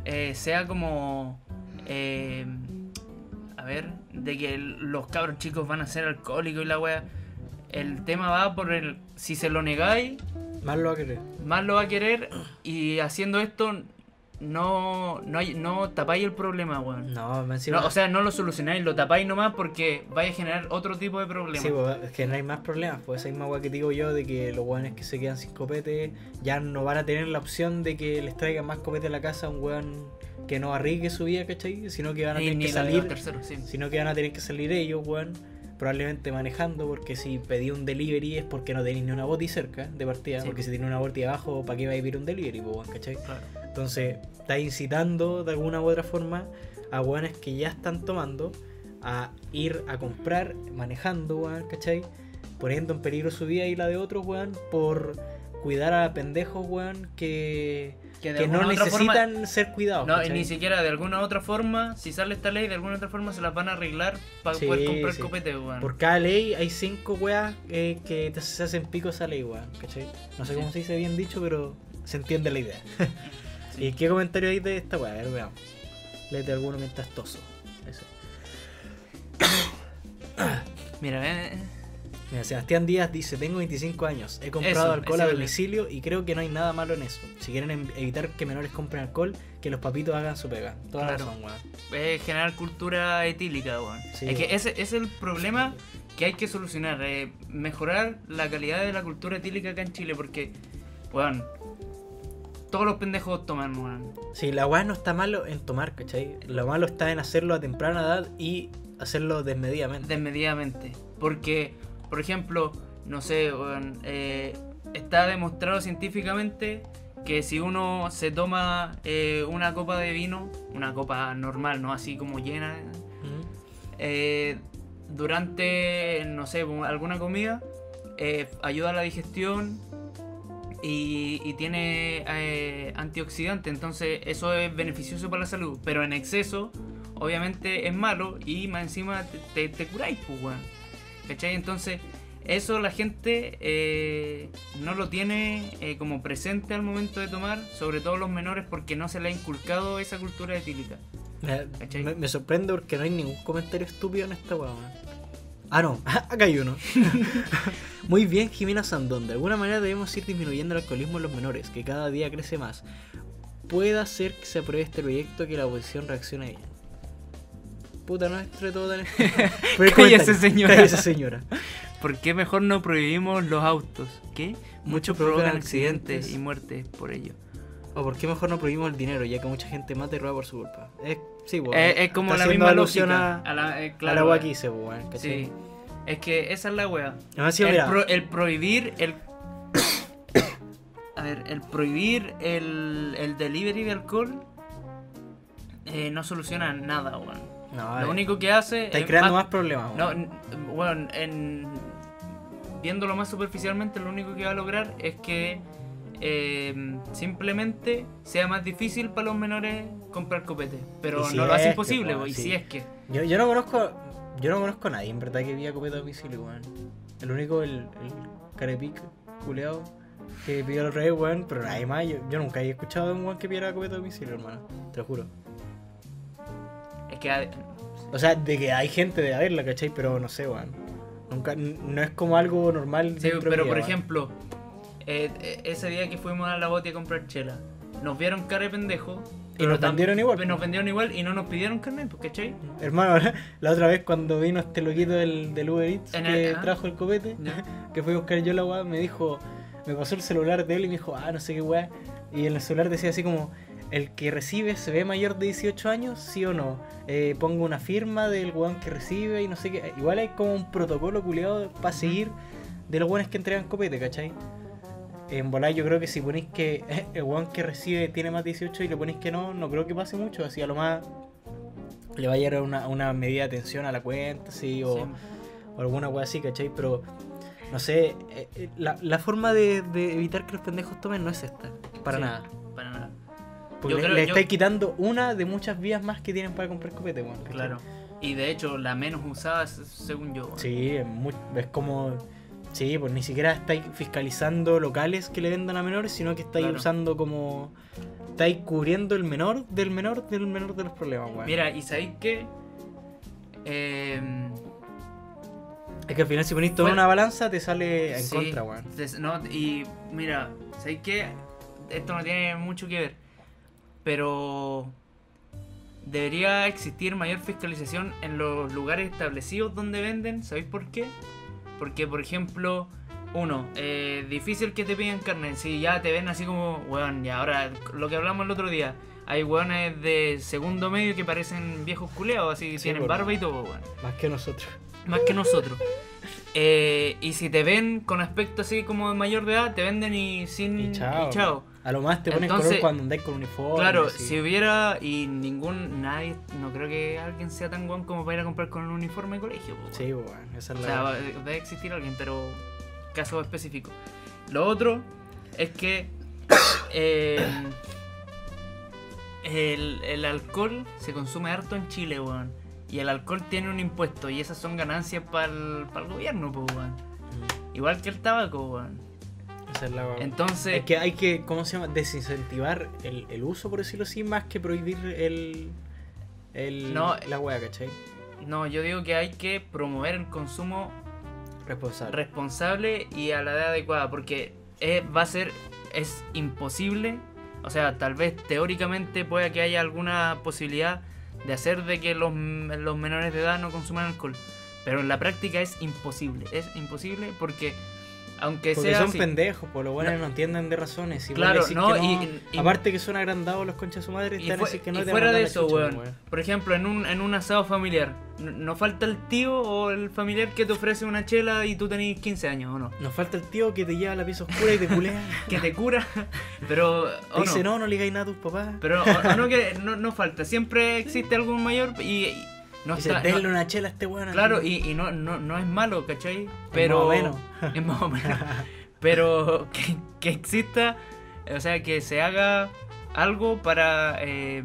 eh, sea como... eh, a ver, de que los cabros chicos van a ser alcohólicos y la wea. El tema va por el. Si se lo negáis, Más lo va a querer. más lo va a querer. Y haciendo esto, no, no, hay, no tapáis el problema, weón. No, me. No, o sea, no lo solucionáis, lo tapáis nomás porque vais a generar otro tipo de problema. Sí, pues, es que no hay más problemas. Pues esa misma weá que digo yo de que los weones que se quedan sin copete ya no van a tener la opción de que les traigan más copete a la casa a un weón que no arriesgue su vida, ¿cachai? Sino que van a tener que salir. sí. Sino que van a tener que salir ellos, weón. Probablemente manejando, porque si pedí un delivery es porque no tenéis ni una boti cerca de partida. Sí. Porque si tiene una boti abajo, ¿para qué va a vivir un delivery, weón, ¿cachai? Claro. Entonces, está incitando de alguna u otra forma a weones que ya están tomando a ir a comprar manejando, weón, ¿cachai? Poniendo en peligro su vida y la de otros, weón, por cuidar a pendejos, weón, que, Que no forma- necesitan ser cuidados. No, y ¿cachai? ni siquiera de alguna otra forma, si sale esta ley, de alguna otra forma se las van a arreglar para Sí, poder comprar sí. copete, weón. Por cada ley hay cinco weas eh, que se hacen pico esa ley, weón, ¿cachai? No sé Sí. cómo se dice bien dicho, pero se entiende la idea. Sí. ¿Y qué comentario hay de esta wea? A ver, veamos. Léete alguno mientras toso. Ese. Mira, eh, Mira, Sebastián Díaz dice, tengo 25 años, he comprado Eso, alcohol a domicilio y creo que no hay nada malo en eso. Si quieren em- evitar que menores compren alcohol, que los papitos hagan su pega. Toda la Claro. razón, weón. eh, generar cultura etílica, weón. Sí, es que ese es el problema que hay que solucionar, eh, mejorar la calidad de la cultura etílica acá en Chile, porque, weón, todos los pendejos toman, weón. Sí, la weá no está malo en tomar, ¿cachai? Lo malo está en hacerlo a temprana edad y hacerlo desmedidamente. desmedidamente. Porque, por ejemplo, no sé, weón, eh, está demostrado científicamente que si uno se toma eh, una copa de vino, una copa normal, no así como llena, eh, durante, no sé, alguna comida, ayuda a la digestión y, y tiene eh, antioxidante, entonces eso es beneficioso para la salud, pero en exceso obviamente es malo y más encima te, te, te curáis, pues, weón. ¿Cachai? Entonces eso la gente eh, no lo tiene eh, como presente al momento de tomar, sobre todo los menores, porque no se le ha inculcado esa cultura etílica. Me, me sorprende porque no hay ningún comentario estúpido en esta weá. Ah, no, acá hay uno. Muy bien, Jimena Sandón. De alguna manera debemos ir disminuyendo el alcoholismo en los menores, que cada día crece más. Puede ser que se apruebe este proyecto que la oposición reaccione bien. Puta, no es entre todo tan Pero Cállese, señora. Cállese, señora. ¿Por qué mejor no prohibimos los autos? ¿Qué? Muchos provocan provocan accidentes. accidentes y muertes por ello. O por qué mejor no prohibimos el dinero, ya que mucha gente mata y roba por su culpa. Es, sí, weón, es, es como está la misma lógica. a, A la, eh, a claro, la eh. que hice, weón, ¿cachai? Sí. Es que esa es la wea. Además, sí, el, pro- el prohibir el. A ver, el prohibir el, el delivery de alcohol eh, no soluciona nada, weón. no, Lo eh, único que hace. estáis es creando más- más problemas, No, weón. n- bueno, en, viéndolo más superficialmente, lo único que va a lograr es que eh, simplemente sea más difícil para los menores comprar copete. Pero si no lo hace que, imposible, y sí. si es que. Yo, yo no conozco yo no conozco a nadie en verdad que pida copeta a domicilio, weón. El único, el, el carepic culeado que pidió el rey, weón, pero nadie más. Yo, yo nunca he escuchado de un weón que pidiera copeta a domicilio, hermano. Te lo juro. Es que O sea, de que hay gente de haberla, ¿cachai? Pero no sé, weón. Nunca, no es como algo normal. Sí, pero por ejemplo, eh, eh, ese día que fuimos a la bote a comprar chela, nos vieron cara de pendejo. Y nos vendieron igual. Nos vendieron igual y no nos pidieron carnet, ¿cachai? Hermano, la otra vez cuando vino este loquito del, del Uber Eats En que el- ah. trajo el copete, que fui a buscar yo la weá, me dijo, me pasó el celular de él y me dijo, ah, no sé qué weá. Y en el celular decía así como, el que recibe se ve mayor de 18 años, sí o no. Eh, pongo una firma del weón que recibe y no sé qué. Igual hay como un protocolo culiado para seguir de los weones que entregan copete, ¿cachai? En volar yo creo que si ponéis que el weón que recibe tiene más de 18 y le ponéis que no, no creo que pase mucho. Así a lo más le va a llegar una, una medida de atención a la cuenta, sí, o, Sí. o alguna wea así, ¿cachai? Pero, no sé, eh, eh, la, la forma de, de evitar que los pendejos tomen no es esta, para Sí, nada. Para nada. Porque Yo le, creo- le yo- estáis quitando una de muchas vías más que tienen para comprar copete, weón. Claro. Y de hecho, la menos usada, según yo. Sí, es, muy- es como... Sí, pues ni siquiera estáis fiscalizando locales que le vendan a menores, sino que estáis Claro. usando como... Estáis cubriendo el menor del menor del menor de los problemas, weón. Mira, y sabéis que Eh, Es que al final si Fue- en una balanza te sale en sí, contra, weón. no, y mira, ¿sabes qué? Esto no tiene mucho que ver. Pero debería existir mayor fiscalización en los lugares establecidos donde venden. ¿Sabéis por qué? Porque, por ejemplo, uno, eh, difícil que te pidan carne. Si ya te ven así como, weón, y ahora lo que hablamos el otro día. Hay weones de segundo medio que parecen viejos culeados, así que Sí, tienen barba y todo, weón. Más que nosotros. Más que nosotros. Eh, y si te ven con aspecto así como de mayor de edad, te venden y sin. Y chao. y chao. A lo más te pones color cuando andáis con uniforme. Claro, así. si hubiera y ningún. Nadie. No creo que alguien sea tan guan como para ir a comprar con un uniforme de colegio. po, Sí, weón. Esa es O la. sea, va- debe existir alguien, pero caso específico. Lo otro es que eh, el, el alcohol se consume harto en Chile, weón. Y el alcohol tiene un impuesto y esas son ganancias para el, gobierno, pues, weón. Mm, Igual que el tabaco, weón. Esa es la. Entonces, Es que hay que, ¿cómo se llama? Desincentivar el, el uso, por decirlo así, más que prohibir el. el No. la weá, ¿cachai? no, yo digo que hay que promover el consumo Responsable. responsable y a la edad adecuada, porque es- va a ser, es imposible, o sea, tal vez teóricamente pueda que haya alguna posibilidad de hacer de que los, los menores de edad no consuman alcohol, pero en la práctica es imposible, es imposible porque aunque Porque sea son así- pendejos, por lo bueno No. no entienden de razones. Y Claro, no, que y- y- Aparte que son agrandados los conchas de su madre, Y, están fue- que no y te fuera de eso, chucha, weón. weón. Por ejemplo, en un, en un asado familiar, ¿no falta el tío o el familiar que te ofrece una chela y tú tenés 15 años o no? Nos falta el tío que te lleva a la pieza oscura y te culea. Que te cura, pero... Te dice, no. no, no le digáis nada a tus papás. Pero o, o no que no, no falta, siempre existe algún mayor y, y no dice, está... denle no- una chela a este weón. claro, y, y no, no, no es malo, ¿cachai? Pero... más o menos. Es más o menos. Pero que, que exista, o sea, que se haga algo para eh,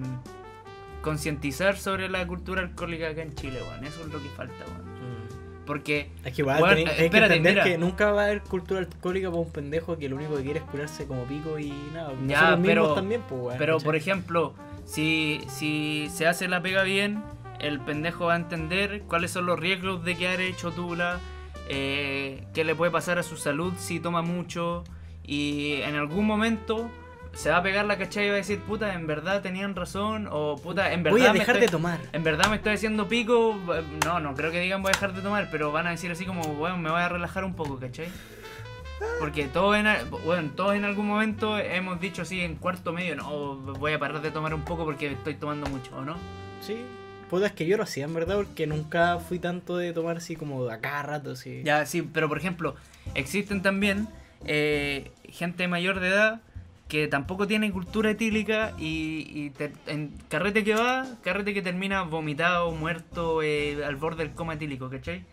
concientizar sobre la cultura alcohólica acá en Chile, weón. Eso es lo que falta, weón. Mm. Porque, Es que igual eh, hay que entender mira. que nunca va a haber cultura alcohólica para un pendejo que lo único que quiere es curarse como pico y nada. Ya, pero- también, pues, pero ¿cachai? por ejemplo, si, si se hace la pega bien, el pendejo va a entender cuáles son los riesgos de quedar hecho tula, eh, qué le puede pasar a su salud si toma mucho, y en algún momento se va a pegar la cachai y va a decir, puta, en verdad tenían razón, o puta, en verdad Voy a dejar estoy- de tomar. En verdad me estoy haciendo pico, no, no creo que digan voy a dejar de tomar, pero van a decir así como, bueno, me voy a relajar un poco, ¿cachai? Porque todos en, bueno, todos en algún momento hemos dicho así en cuarto medio, no, voy a parar de tomar un poco porque estoy tomando mucho, ¿o no? Sí. Puta, es que yo lo hacía, en verdad, porque nunca fui tanto de tomar así como a cada rato, así. Ya, sí, pero por ejemplo, existen también eh, gente mayor de edad que tampoco tiene cultura etílica y, y te- en carrete que va, carrete que termina vomitado, muerto, eh, al borde del coma etílico, ¿cachai?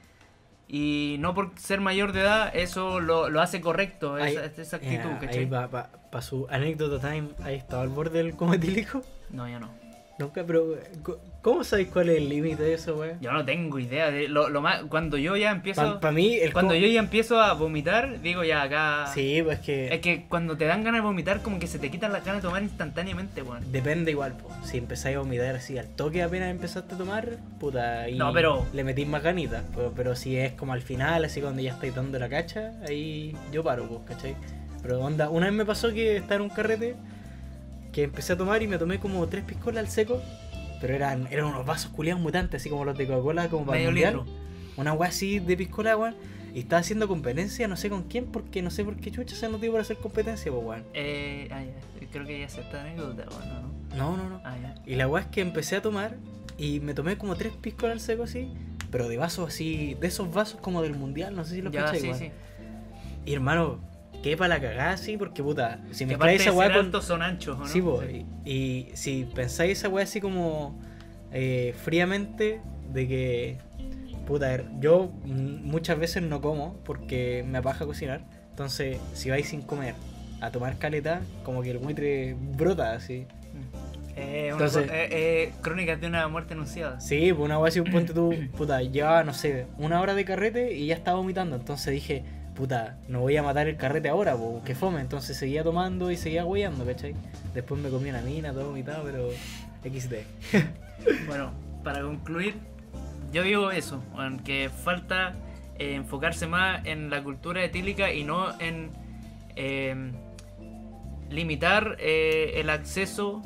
Y no por ser mayor de edad, eso lo, lo hace correcto, Ahí- esa, esa eh, actitud, ahí ¿cachai? va, para su anécdota time, ahí estaba al borde del coma etílico. No, yo no. Nunca, pero ¿cómo sabéis cuál es el límite de eso, weón? Yo no tengo idea de lo, lo más cuando yo ya empiezo Para mí, el cuando yo ya empiezo a vomitar, digo ya acá Sí, pues que... es que cuando te dan ganas de vomitar como que se te quitan las ganas de tomar instantáneamente, weón. Depende igual, po. si empezáis a vomitar así al toque apenas empezaste a tomar, puta, ahí No, pero- le metís más ganitas. Pero, pero si es como al final, así cuando ya estáis dando la cacha, ahí yo paro, pues, ¿cachai? Pero onda, una vez me pasó que estaba en un carrete, que empecé a tomar y me tomé como tres piscolas al seco, pero eran, eran unos vasos culiados mutantes, así como los de Coca-Cola, como para el Medio mundial. Una weá así de piscola, weón. Y estaba haciendo competencia, no sé con quién, porque no sé por qué chucha se dio por hacer competencia, pues, weón. Eh, ah, ya. Creo que ya se esta anécdota, weón, ¿no? No, no, no. Ah, ya. Y la weá es que empecé a tomar y me tomé como tres piscolas al seco así, pero de vasos así, de esos vasos como del mundial, no sé si los Ya, cachai, sí, weón. sí. Y hermano, qué para la cagada así, porque puta, si Que me aparte traes esa weá con. son anchos, ¿o ¿no? Sí, po, y, y si pensáis esa weá así como eh, fríamente, de que, puta, yo mm, muchas veces no como porque me apaja cocinar. Entonces, si vais sin comer a tomar caleta, como que el buitre brota así. Eh, una Entonces- eh, eh, crónicas de una muerte anunciada. Sí, pues una weá así, un ponte tú, puta, llevaba, no sé, una hora de carrete y ya estaba vomitando. Entonces dije, puta, no voy a matar el carrete ahora, pues, que fome. Entonces seguía tomando y seguía hueando, ¿cachai? Después me comí una mina, todo vomitado, pero XD. Bueno, para concluir, yo digo eso, que falta eh, enfocarse más en la cultura etílica y no en eh, limitar eh, el acceso,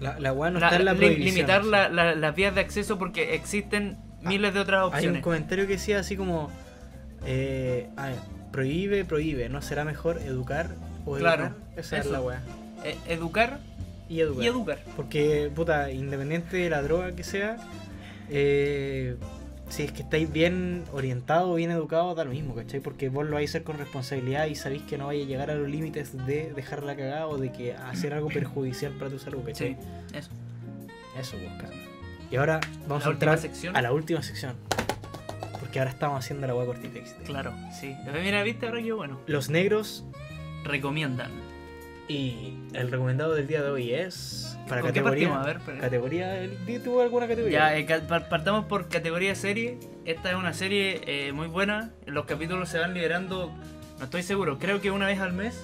La, la weá no la- está en la li- limitar la- la- las vías de acceso porque existen miles de otras Hay un opciones. comentario que decía así como eh, prohíbe, prohíbe, ¿no será mejor educar o Claro, educar? Esa es la weá. Eh, educar Y educar. y educar. Porque, puta, independiente de la droga que sea, eh, si es que estáis bien orientados, bien educados, da lo mismo, ¿cachai? Porque vos lo vais a hacer con responsabilidad y sabéis que no vais a llegar a los límites de dejar la cagada o de que hacer algo perjudicial para tu salud, ¿cachai? Sí, eso. Eso, pues, cabrón. Y ahora vamos La a entrar sección. a la última sección. Porque ahora estamos haciendo la weá cortita. Claro, sí. Mira, viste ahora que bueno. Los negros Recomiendan. y el recomendado del día de hoy es. Para ¿Con qué categoría. partimos? A ver, espera. Categoría. ¿di ¿Tuvo alguna categoría? Ya, eh, partamos por categoría serie. Esta es una serie eh, muy buena. Los capítulos se van liberando, no estoy seguro, creo que una vez al mes.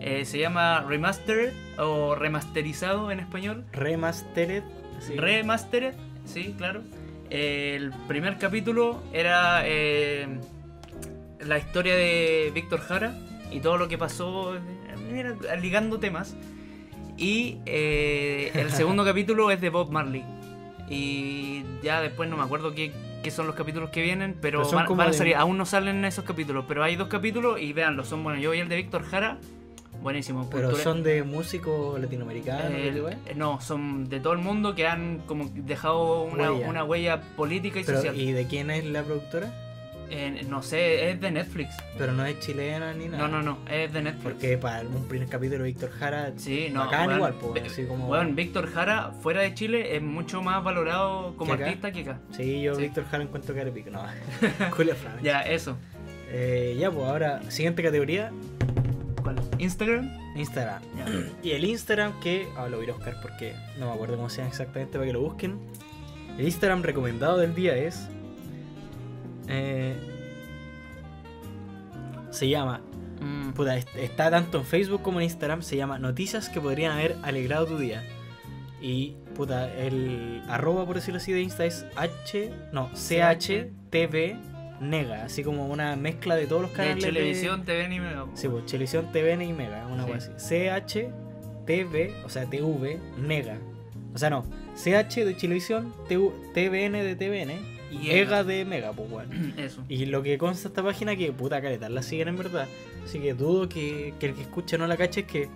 Eh, se llama Remastered o remasterizado en español. Remastered. así. Remastered, sí, claro. El primer capítulo era eh, la historia de Víctor Jara y todo lo que pasó, eh, ligando temas. Y eh, el segundo capítulo es de Bob Marley. Y ya después no me acuerdo qué, qué son los capítulos que vienen, pero, van, a de- salir. Aún no salen esos capítulos, pero hay dos capítulos y véanlo, son buenos. Yo vi el de Víctor Jara, buenísimo. Pero cultura- son de músicos latinoamericanos. eh, no, son de todo el mundo que han como dejado una Huella. una huella política y Pero, social. ¿Y de quién es la productora? Eh, no sé, es de Netflix. Pero no es chilena ni nada. No, no, no, es de Netflix. Porque para un primer capítulo de Víctor Jara. Sí, no. bacán weón, igual, Ve- así como. weón, Víctor Jara, fuera de Chile, es mucho más valorado como ¿Que acá? artista que acá. Sí, yo Sí. Víctor Jara encuentro que era pico. No, Julio Fran. Ya, eso. Eh, ya, pues ahora, siguiente categoría: ¿Cuál? ¿Instagram? Instagram. Ya. Y el Instagram que. Ah, lo voy a buscar porque no me acuerdo cómo se llama exactamente para que lo busquen. El Instagram recomendado del día es. eh, se llama. Mm, Puta, est- está tanto en Facebook como en Instagram. Se llama Noticias que podrían haber alegrado tu día. Y, puta, el arroba, por decirlo así, de Insta es H. No, CHTV Nega. Así como una mezcla de todos los canales. de- televisión, TV ni me Sí, pues Televisión TVN y Mega, una Sí. cosa así. CH, TV, o sea, TV, Mega. O sea, no, CH de Televisión, TV TVN de TVN y Y EGA de Mega, pues bueno. Eso. Y lo que consta esta página que puta careta, la siguen en verdad. Así que dudo que, que el que escuche no la cache es que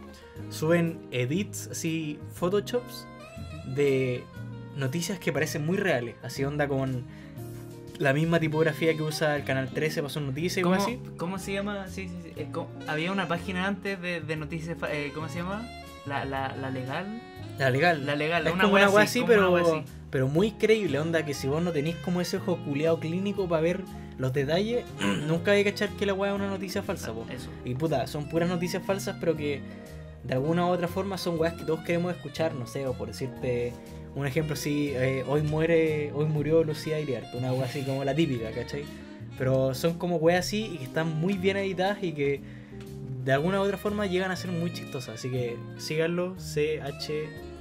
suben edits, así, photoshops de noticias que parecen muy reales. Así onda con la misma tipografía que usa el canal 13 para sus noticias ¿Cómo, así. cómo se llama? Sí, sí, sí. eh, Había una página antes de, de noticias. eh, ¿Cómo se llama? La, la, la legal. La legal. La legal, Es una como una así, así, pero, así. pero muy creíble, onda, que si vos no tenéis como ese ojo culeado clínico para ver los detalles, nunca hay que cachar que la weá es una noticia falsa, po. Eso. Y puta, son puras noticias falsas, pero que de alguna u otra forma son weas que todos queremos escuchar, no sé, o por decirte un ejemplo así, eh, hoy muere, hoy murió Lucía Iriarte, una wea así como la típica, ¿cachai? Pero son como weas así y que están muy bien editadas y que de alguna u otra forma llegan a ser muy chistosas. Así que síganlo,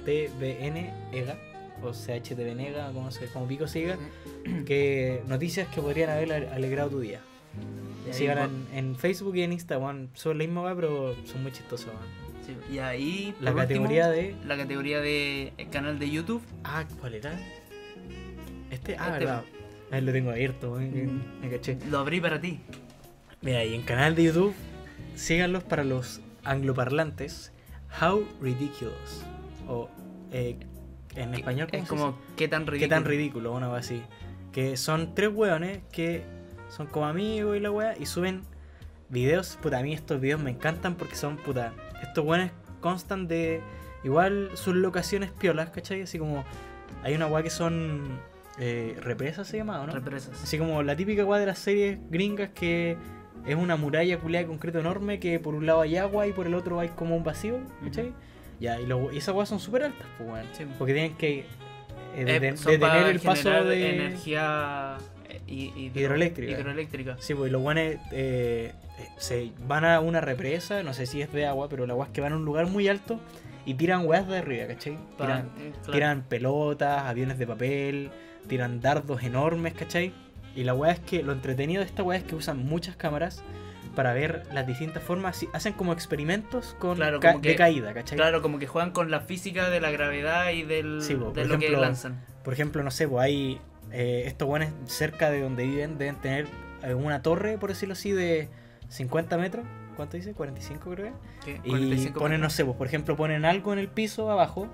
CHTVN EGA, o CHTVN EGA, como, se, como pico siga, que noticias que podrían haber ale- alegrado tu día. Va- en, en Facebook y en Instagram, son la misma wea, pero son muy chistosas. Sí, Y ahí. La último, categoría de... La categoría de eh, canal de YouTube. Ah, ¿cuál era? Este, ah, Este. verdad. Ahí lo tengo abierto, weón, que- Mm. me caché. Lo abrí para ti. Mira, y en canal de YouTube, síganlos para los angloparlantes. How Ridiculous. O eh, en español, ¿cómo Es como? ¿qué tan ridículo? ¿Qué tan ridículo? Una así. Que son tres weones que son como amigos y la wea y suben videos. Puta, a mí estos videos me encantan porque son, puta, estos weones constan de igual sus locaciones piolas, ¿cachai? Así como hay una wea que son eh, represas, se llama, ¿o no? Represas. Así como la típica weá de las series gringas que es una muralla culeada de concreto enorme que por un lado hay agua y por el otro hay como un vacío, ¿cachai? Ya, y, lo- y esas weas son súper altas, pues, weón. Sí. Porque tienen que eh, Eh, deten- detener el paso de... energía hidro- Hidroeléctrica. hidroeléctrica. Sí, pues los guanes eh, eh, se van a una represa, no sé si es de agua, pero la weá es que van a un lugar muy alto y tiran weas de arriba, ¿cachai? Tiran, eh, claro. tiran pelotas, aviones de papel, tiran dardos enormes, ¿cachai? Y la weá es que lo entretenido de esta weá es que usan muchas cámaras para ver las distintas formas. Hacen como experimentos con Claro, ca- como de que- caída, ¿cachai? Claro, como que juegan con la física de la gravedad y del, Sí, de lo que ejemplo, lanzan. Por ejemplo, no sé, pues hay eh, estos buenos cerca de donde viven deben tener eh, una torre, por decirlo así, de 50 metros. ¿Cuánto dice? 45 creo que. ¿Qué? Y 45 ponen, no metros. sé, pues, por ejemplo, ponen algo en el piso abajo.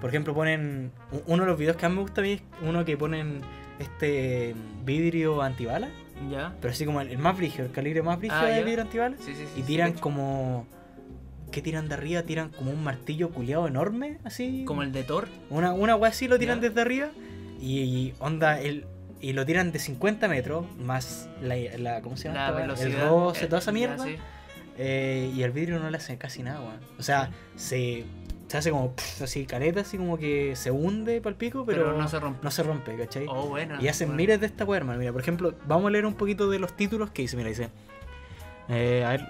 Por ejemplo, ponen. Uno de los videos que más me gusta a mí es uno que ponen este vidrio antibala. Ya. Pero así como el, el más brígido, el calibre más brígido Ah, vidrio antibala. Sí, sí, sí. Y tiran como. ¿Qué tiran de arriba? Tiran como un martillo culiado enorme, así. Como el de Thor. Una, una wea así lo tiran Ya. desde arriba. Y, onda, el, y lo tiran de 50 metros, más la, la ¿cómo se llama? La velocidad. El roce, toda esa mierda. sí. Eh, y al vidrio no le hacen casi nada, weón. O sea, se, se hace como pff, así careta, así como que se hunde para el pico, pero, Pero, no se rompe. no se rompe, ¿cachai? Oh, buena. y hacen buena. miles de esta weá, hermano. Mira, por ejemplo, vamos a leer un poquito de los títulos que dice. Mira, dice. eh, a ver.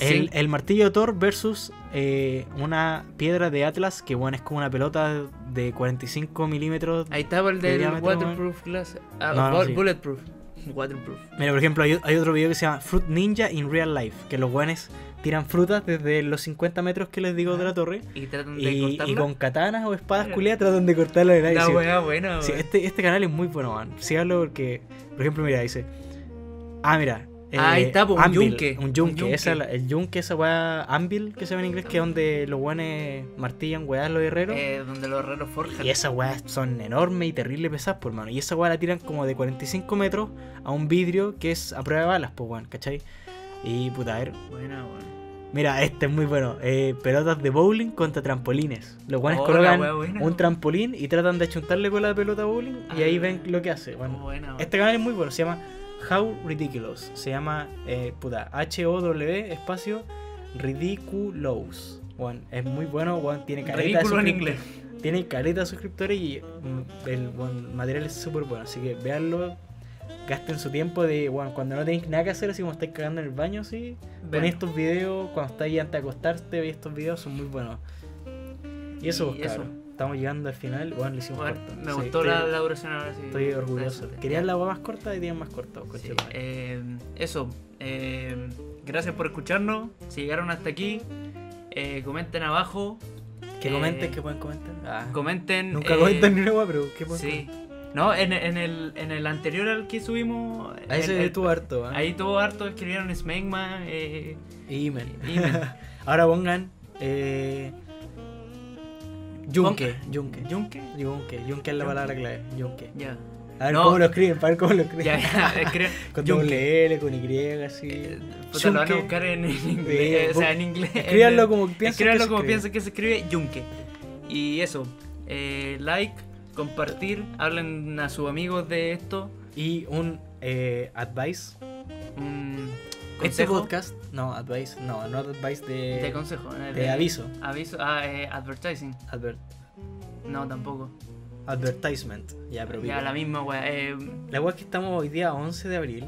El, el martillo de Thor versus eh, una piedra de Atlas que bueno, es como una pelota de 45 milímetros. Ahí estaba el de del diámetro, waterproof glass. Ah, No, no, bu- sí. bulletproof. Waterproof. Mira, por ejemplo, hay, hay otro video que se llama Fruit Ninja in Real Life, que los guanes tiran frutas desde los 50 metros que les digo de la torre Y tratan de y, cortarla. y con katanas o espadas culiadas tratan de cortarlo de La weá buena, Sí, este, este canal es muy bueno, man. Síganlo porque, por ejemplo, mira, dice. Ah, mira. Ah, ahí está, po, un Anvil, yunque, Un un yunque. yunque. Esa, el yunque, esa weá, Anvil, que se llama en inglés, que es donde los guanes martillan weá los herreros. Eh, donde los herreros forjan. Y esas weas son enormes y terrible pesadas, por mano. Y esa weá la tiran como de 45 metros a un vidrio que es a prueba de balas, pues weón, ¿cachai? Y puta, a ver. Buena, weón. Mira, este es muy bueno. Eh, pelotas de bowling contra trampolines. Los guanes Oh, colocan wea buena, un trampolín y tratan de achuntarle con la pelota bowling y Ah. ahí ven lo que hace. Oh, Bueno, buena, weón. este canal es muy bueno, se llama How Ridiculous. Se llama, eh, puta, H-O-W espacio Ridiculous. Bueno, es muy bueno, bueno, tiene Ridículo en inglés. Tiene caleta de suscriptores y mm, el material es súper bueno. Así que véanlo, gasten su tiempo de, bueno, cuando no tenéis nada que hacer, así como estáis cagando en el baño, así. Vean. Ponéis estos videos, cuando estáis antes de acostarte, veis estos videos, son muy buenos. Y eso, Y pues, eso. Estamos llegando al final, bueno, hicimos Bueno, me Sí, gustó estoy- la, la duración ahora sí. Estoy orgulloso. Gracias. Querían la agua más corta y tienen más corta, Sí, coche. eh, eso. eh, gracias por escucharnos. Si llegaron hasta aquí, eh, comenten abajo. Que comenten, que pueden comentar. Ah, Comenten. nunca comentan ni una pero ¿qué pueden Sí. No, en, en el, en el anterior al que subimos. comentar? Ahí se estuvo harto, ¿ah? Ahí tuvo harto, escribieron Smegma. Eh, Y men. Imen. Ahora pongan. Eh, yunque, yunque. ¿Yunque? Yunque, yunque es la palabra clave. Yunque. Ya. A ver No. cómo lo escriben, para ver cómo lo escriben. Ya, ya, escribe- Con doble L, con Y, así. Eh, puta, lo van a buscar en, en Eh, inglés. o sea, en inglés. Escríbanlo como Escríbanlo que se como escribe. piensen que se escribe Yunque. Y eso. eh, like, compartir, hablen a sus amigos de esto. Y un eh, advice. Un Este podcast, no, advice, no, no advice de, De consejo. eh, de aviso. Aviso. Ah, eh, advertising. Adver- No, tampoco. advertisement. Ya, pero Ya, la misma wea. Eh, La wea es que estamos hoy día 11 de abril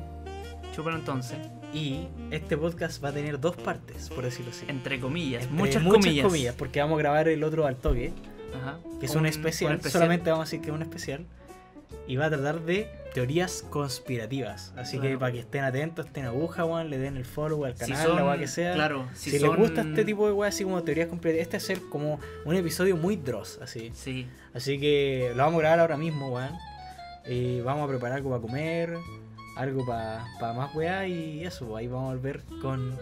chúpalo entonces. y este podcast va a tener dos partes, por decirlo así. Entre comillas. Entre muchas, muchas comillas. porque vamos a grabar el otro al toque, Ajá. que es Un- un un especial, solamente vamos a decir que es un especial, y va a tratar de teorías conspirativas. Así que para que estén atentos, estén aguja, weón, le den el follow al Si canal, son- la weá que sea. Claro, si, Si, son- les gusta este tipo de weas, así como teorías conspirativas, este va a ser como un episodio muy dross, así. Sí. Así que lo vamos a grabar ahora mismo, weón. Y vamos a preparar algo para comer, algo para más weá y eso, pues, ahí vamos a volver con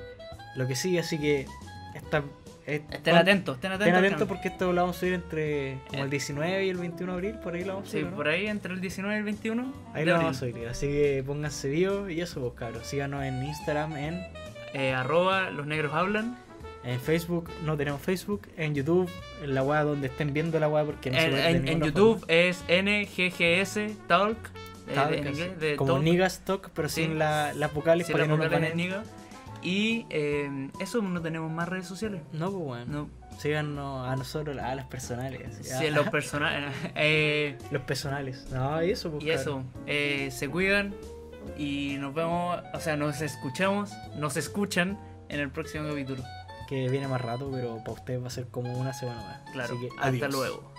lo que sigue. Así que esta, es- Estén atentos, estén atentos. Estén atentos porque esto lo vamos a subir entre como Eh. el 19 y el 21 de abril, por ahí lo vamos a Sí, subir. ¿no? por ahí entre el 19 y el 21. Ahí lo abril. vamos a subir. Así que pónganse vivo y eso, pues cabros. Síganos en Instagram, en, Eh, arroba los negros hablan. en Facebook, no tenemos Facebook, en YouTube, en la weá donde estén viendo la weá porque no se en, de en- en YouTube forma. es NGGS Talk. eh, Talk, de- de como talk, Niggas Talk, pero Sí. sin la- las vocales para la que no nos banen. niga. Y eh, eso no tenemos más redes sociales. No, pues bueno. No, Síganos a nosotros, a las personales. si ah, los personajes. eh, los personales. No, y eso, pues. y eso, eh, se cuidan y nos vemos, o sea, nos escuchamos, nos escuchan en el próximo capítulo. Que viene más rato, pero para ustedes va a ser como una semana más. Claro, Así que, hasta luego.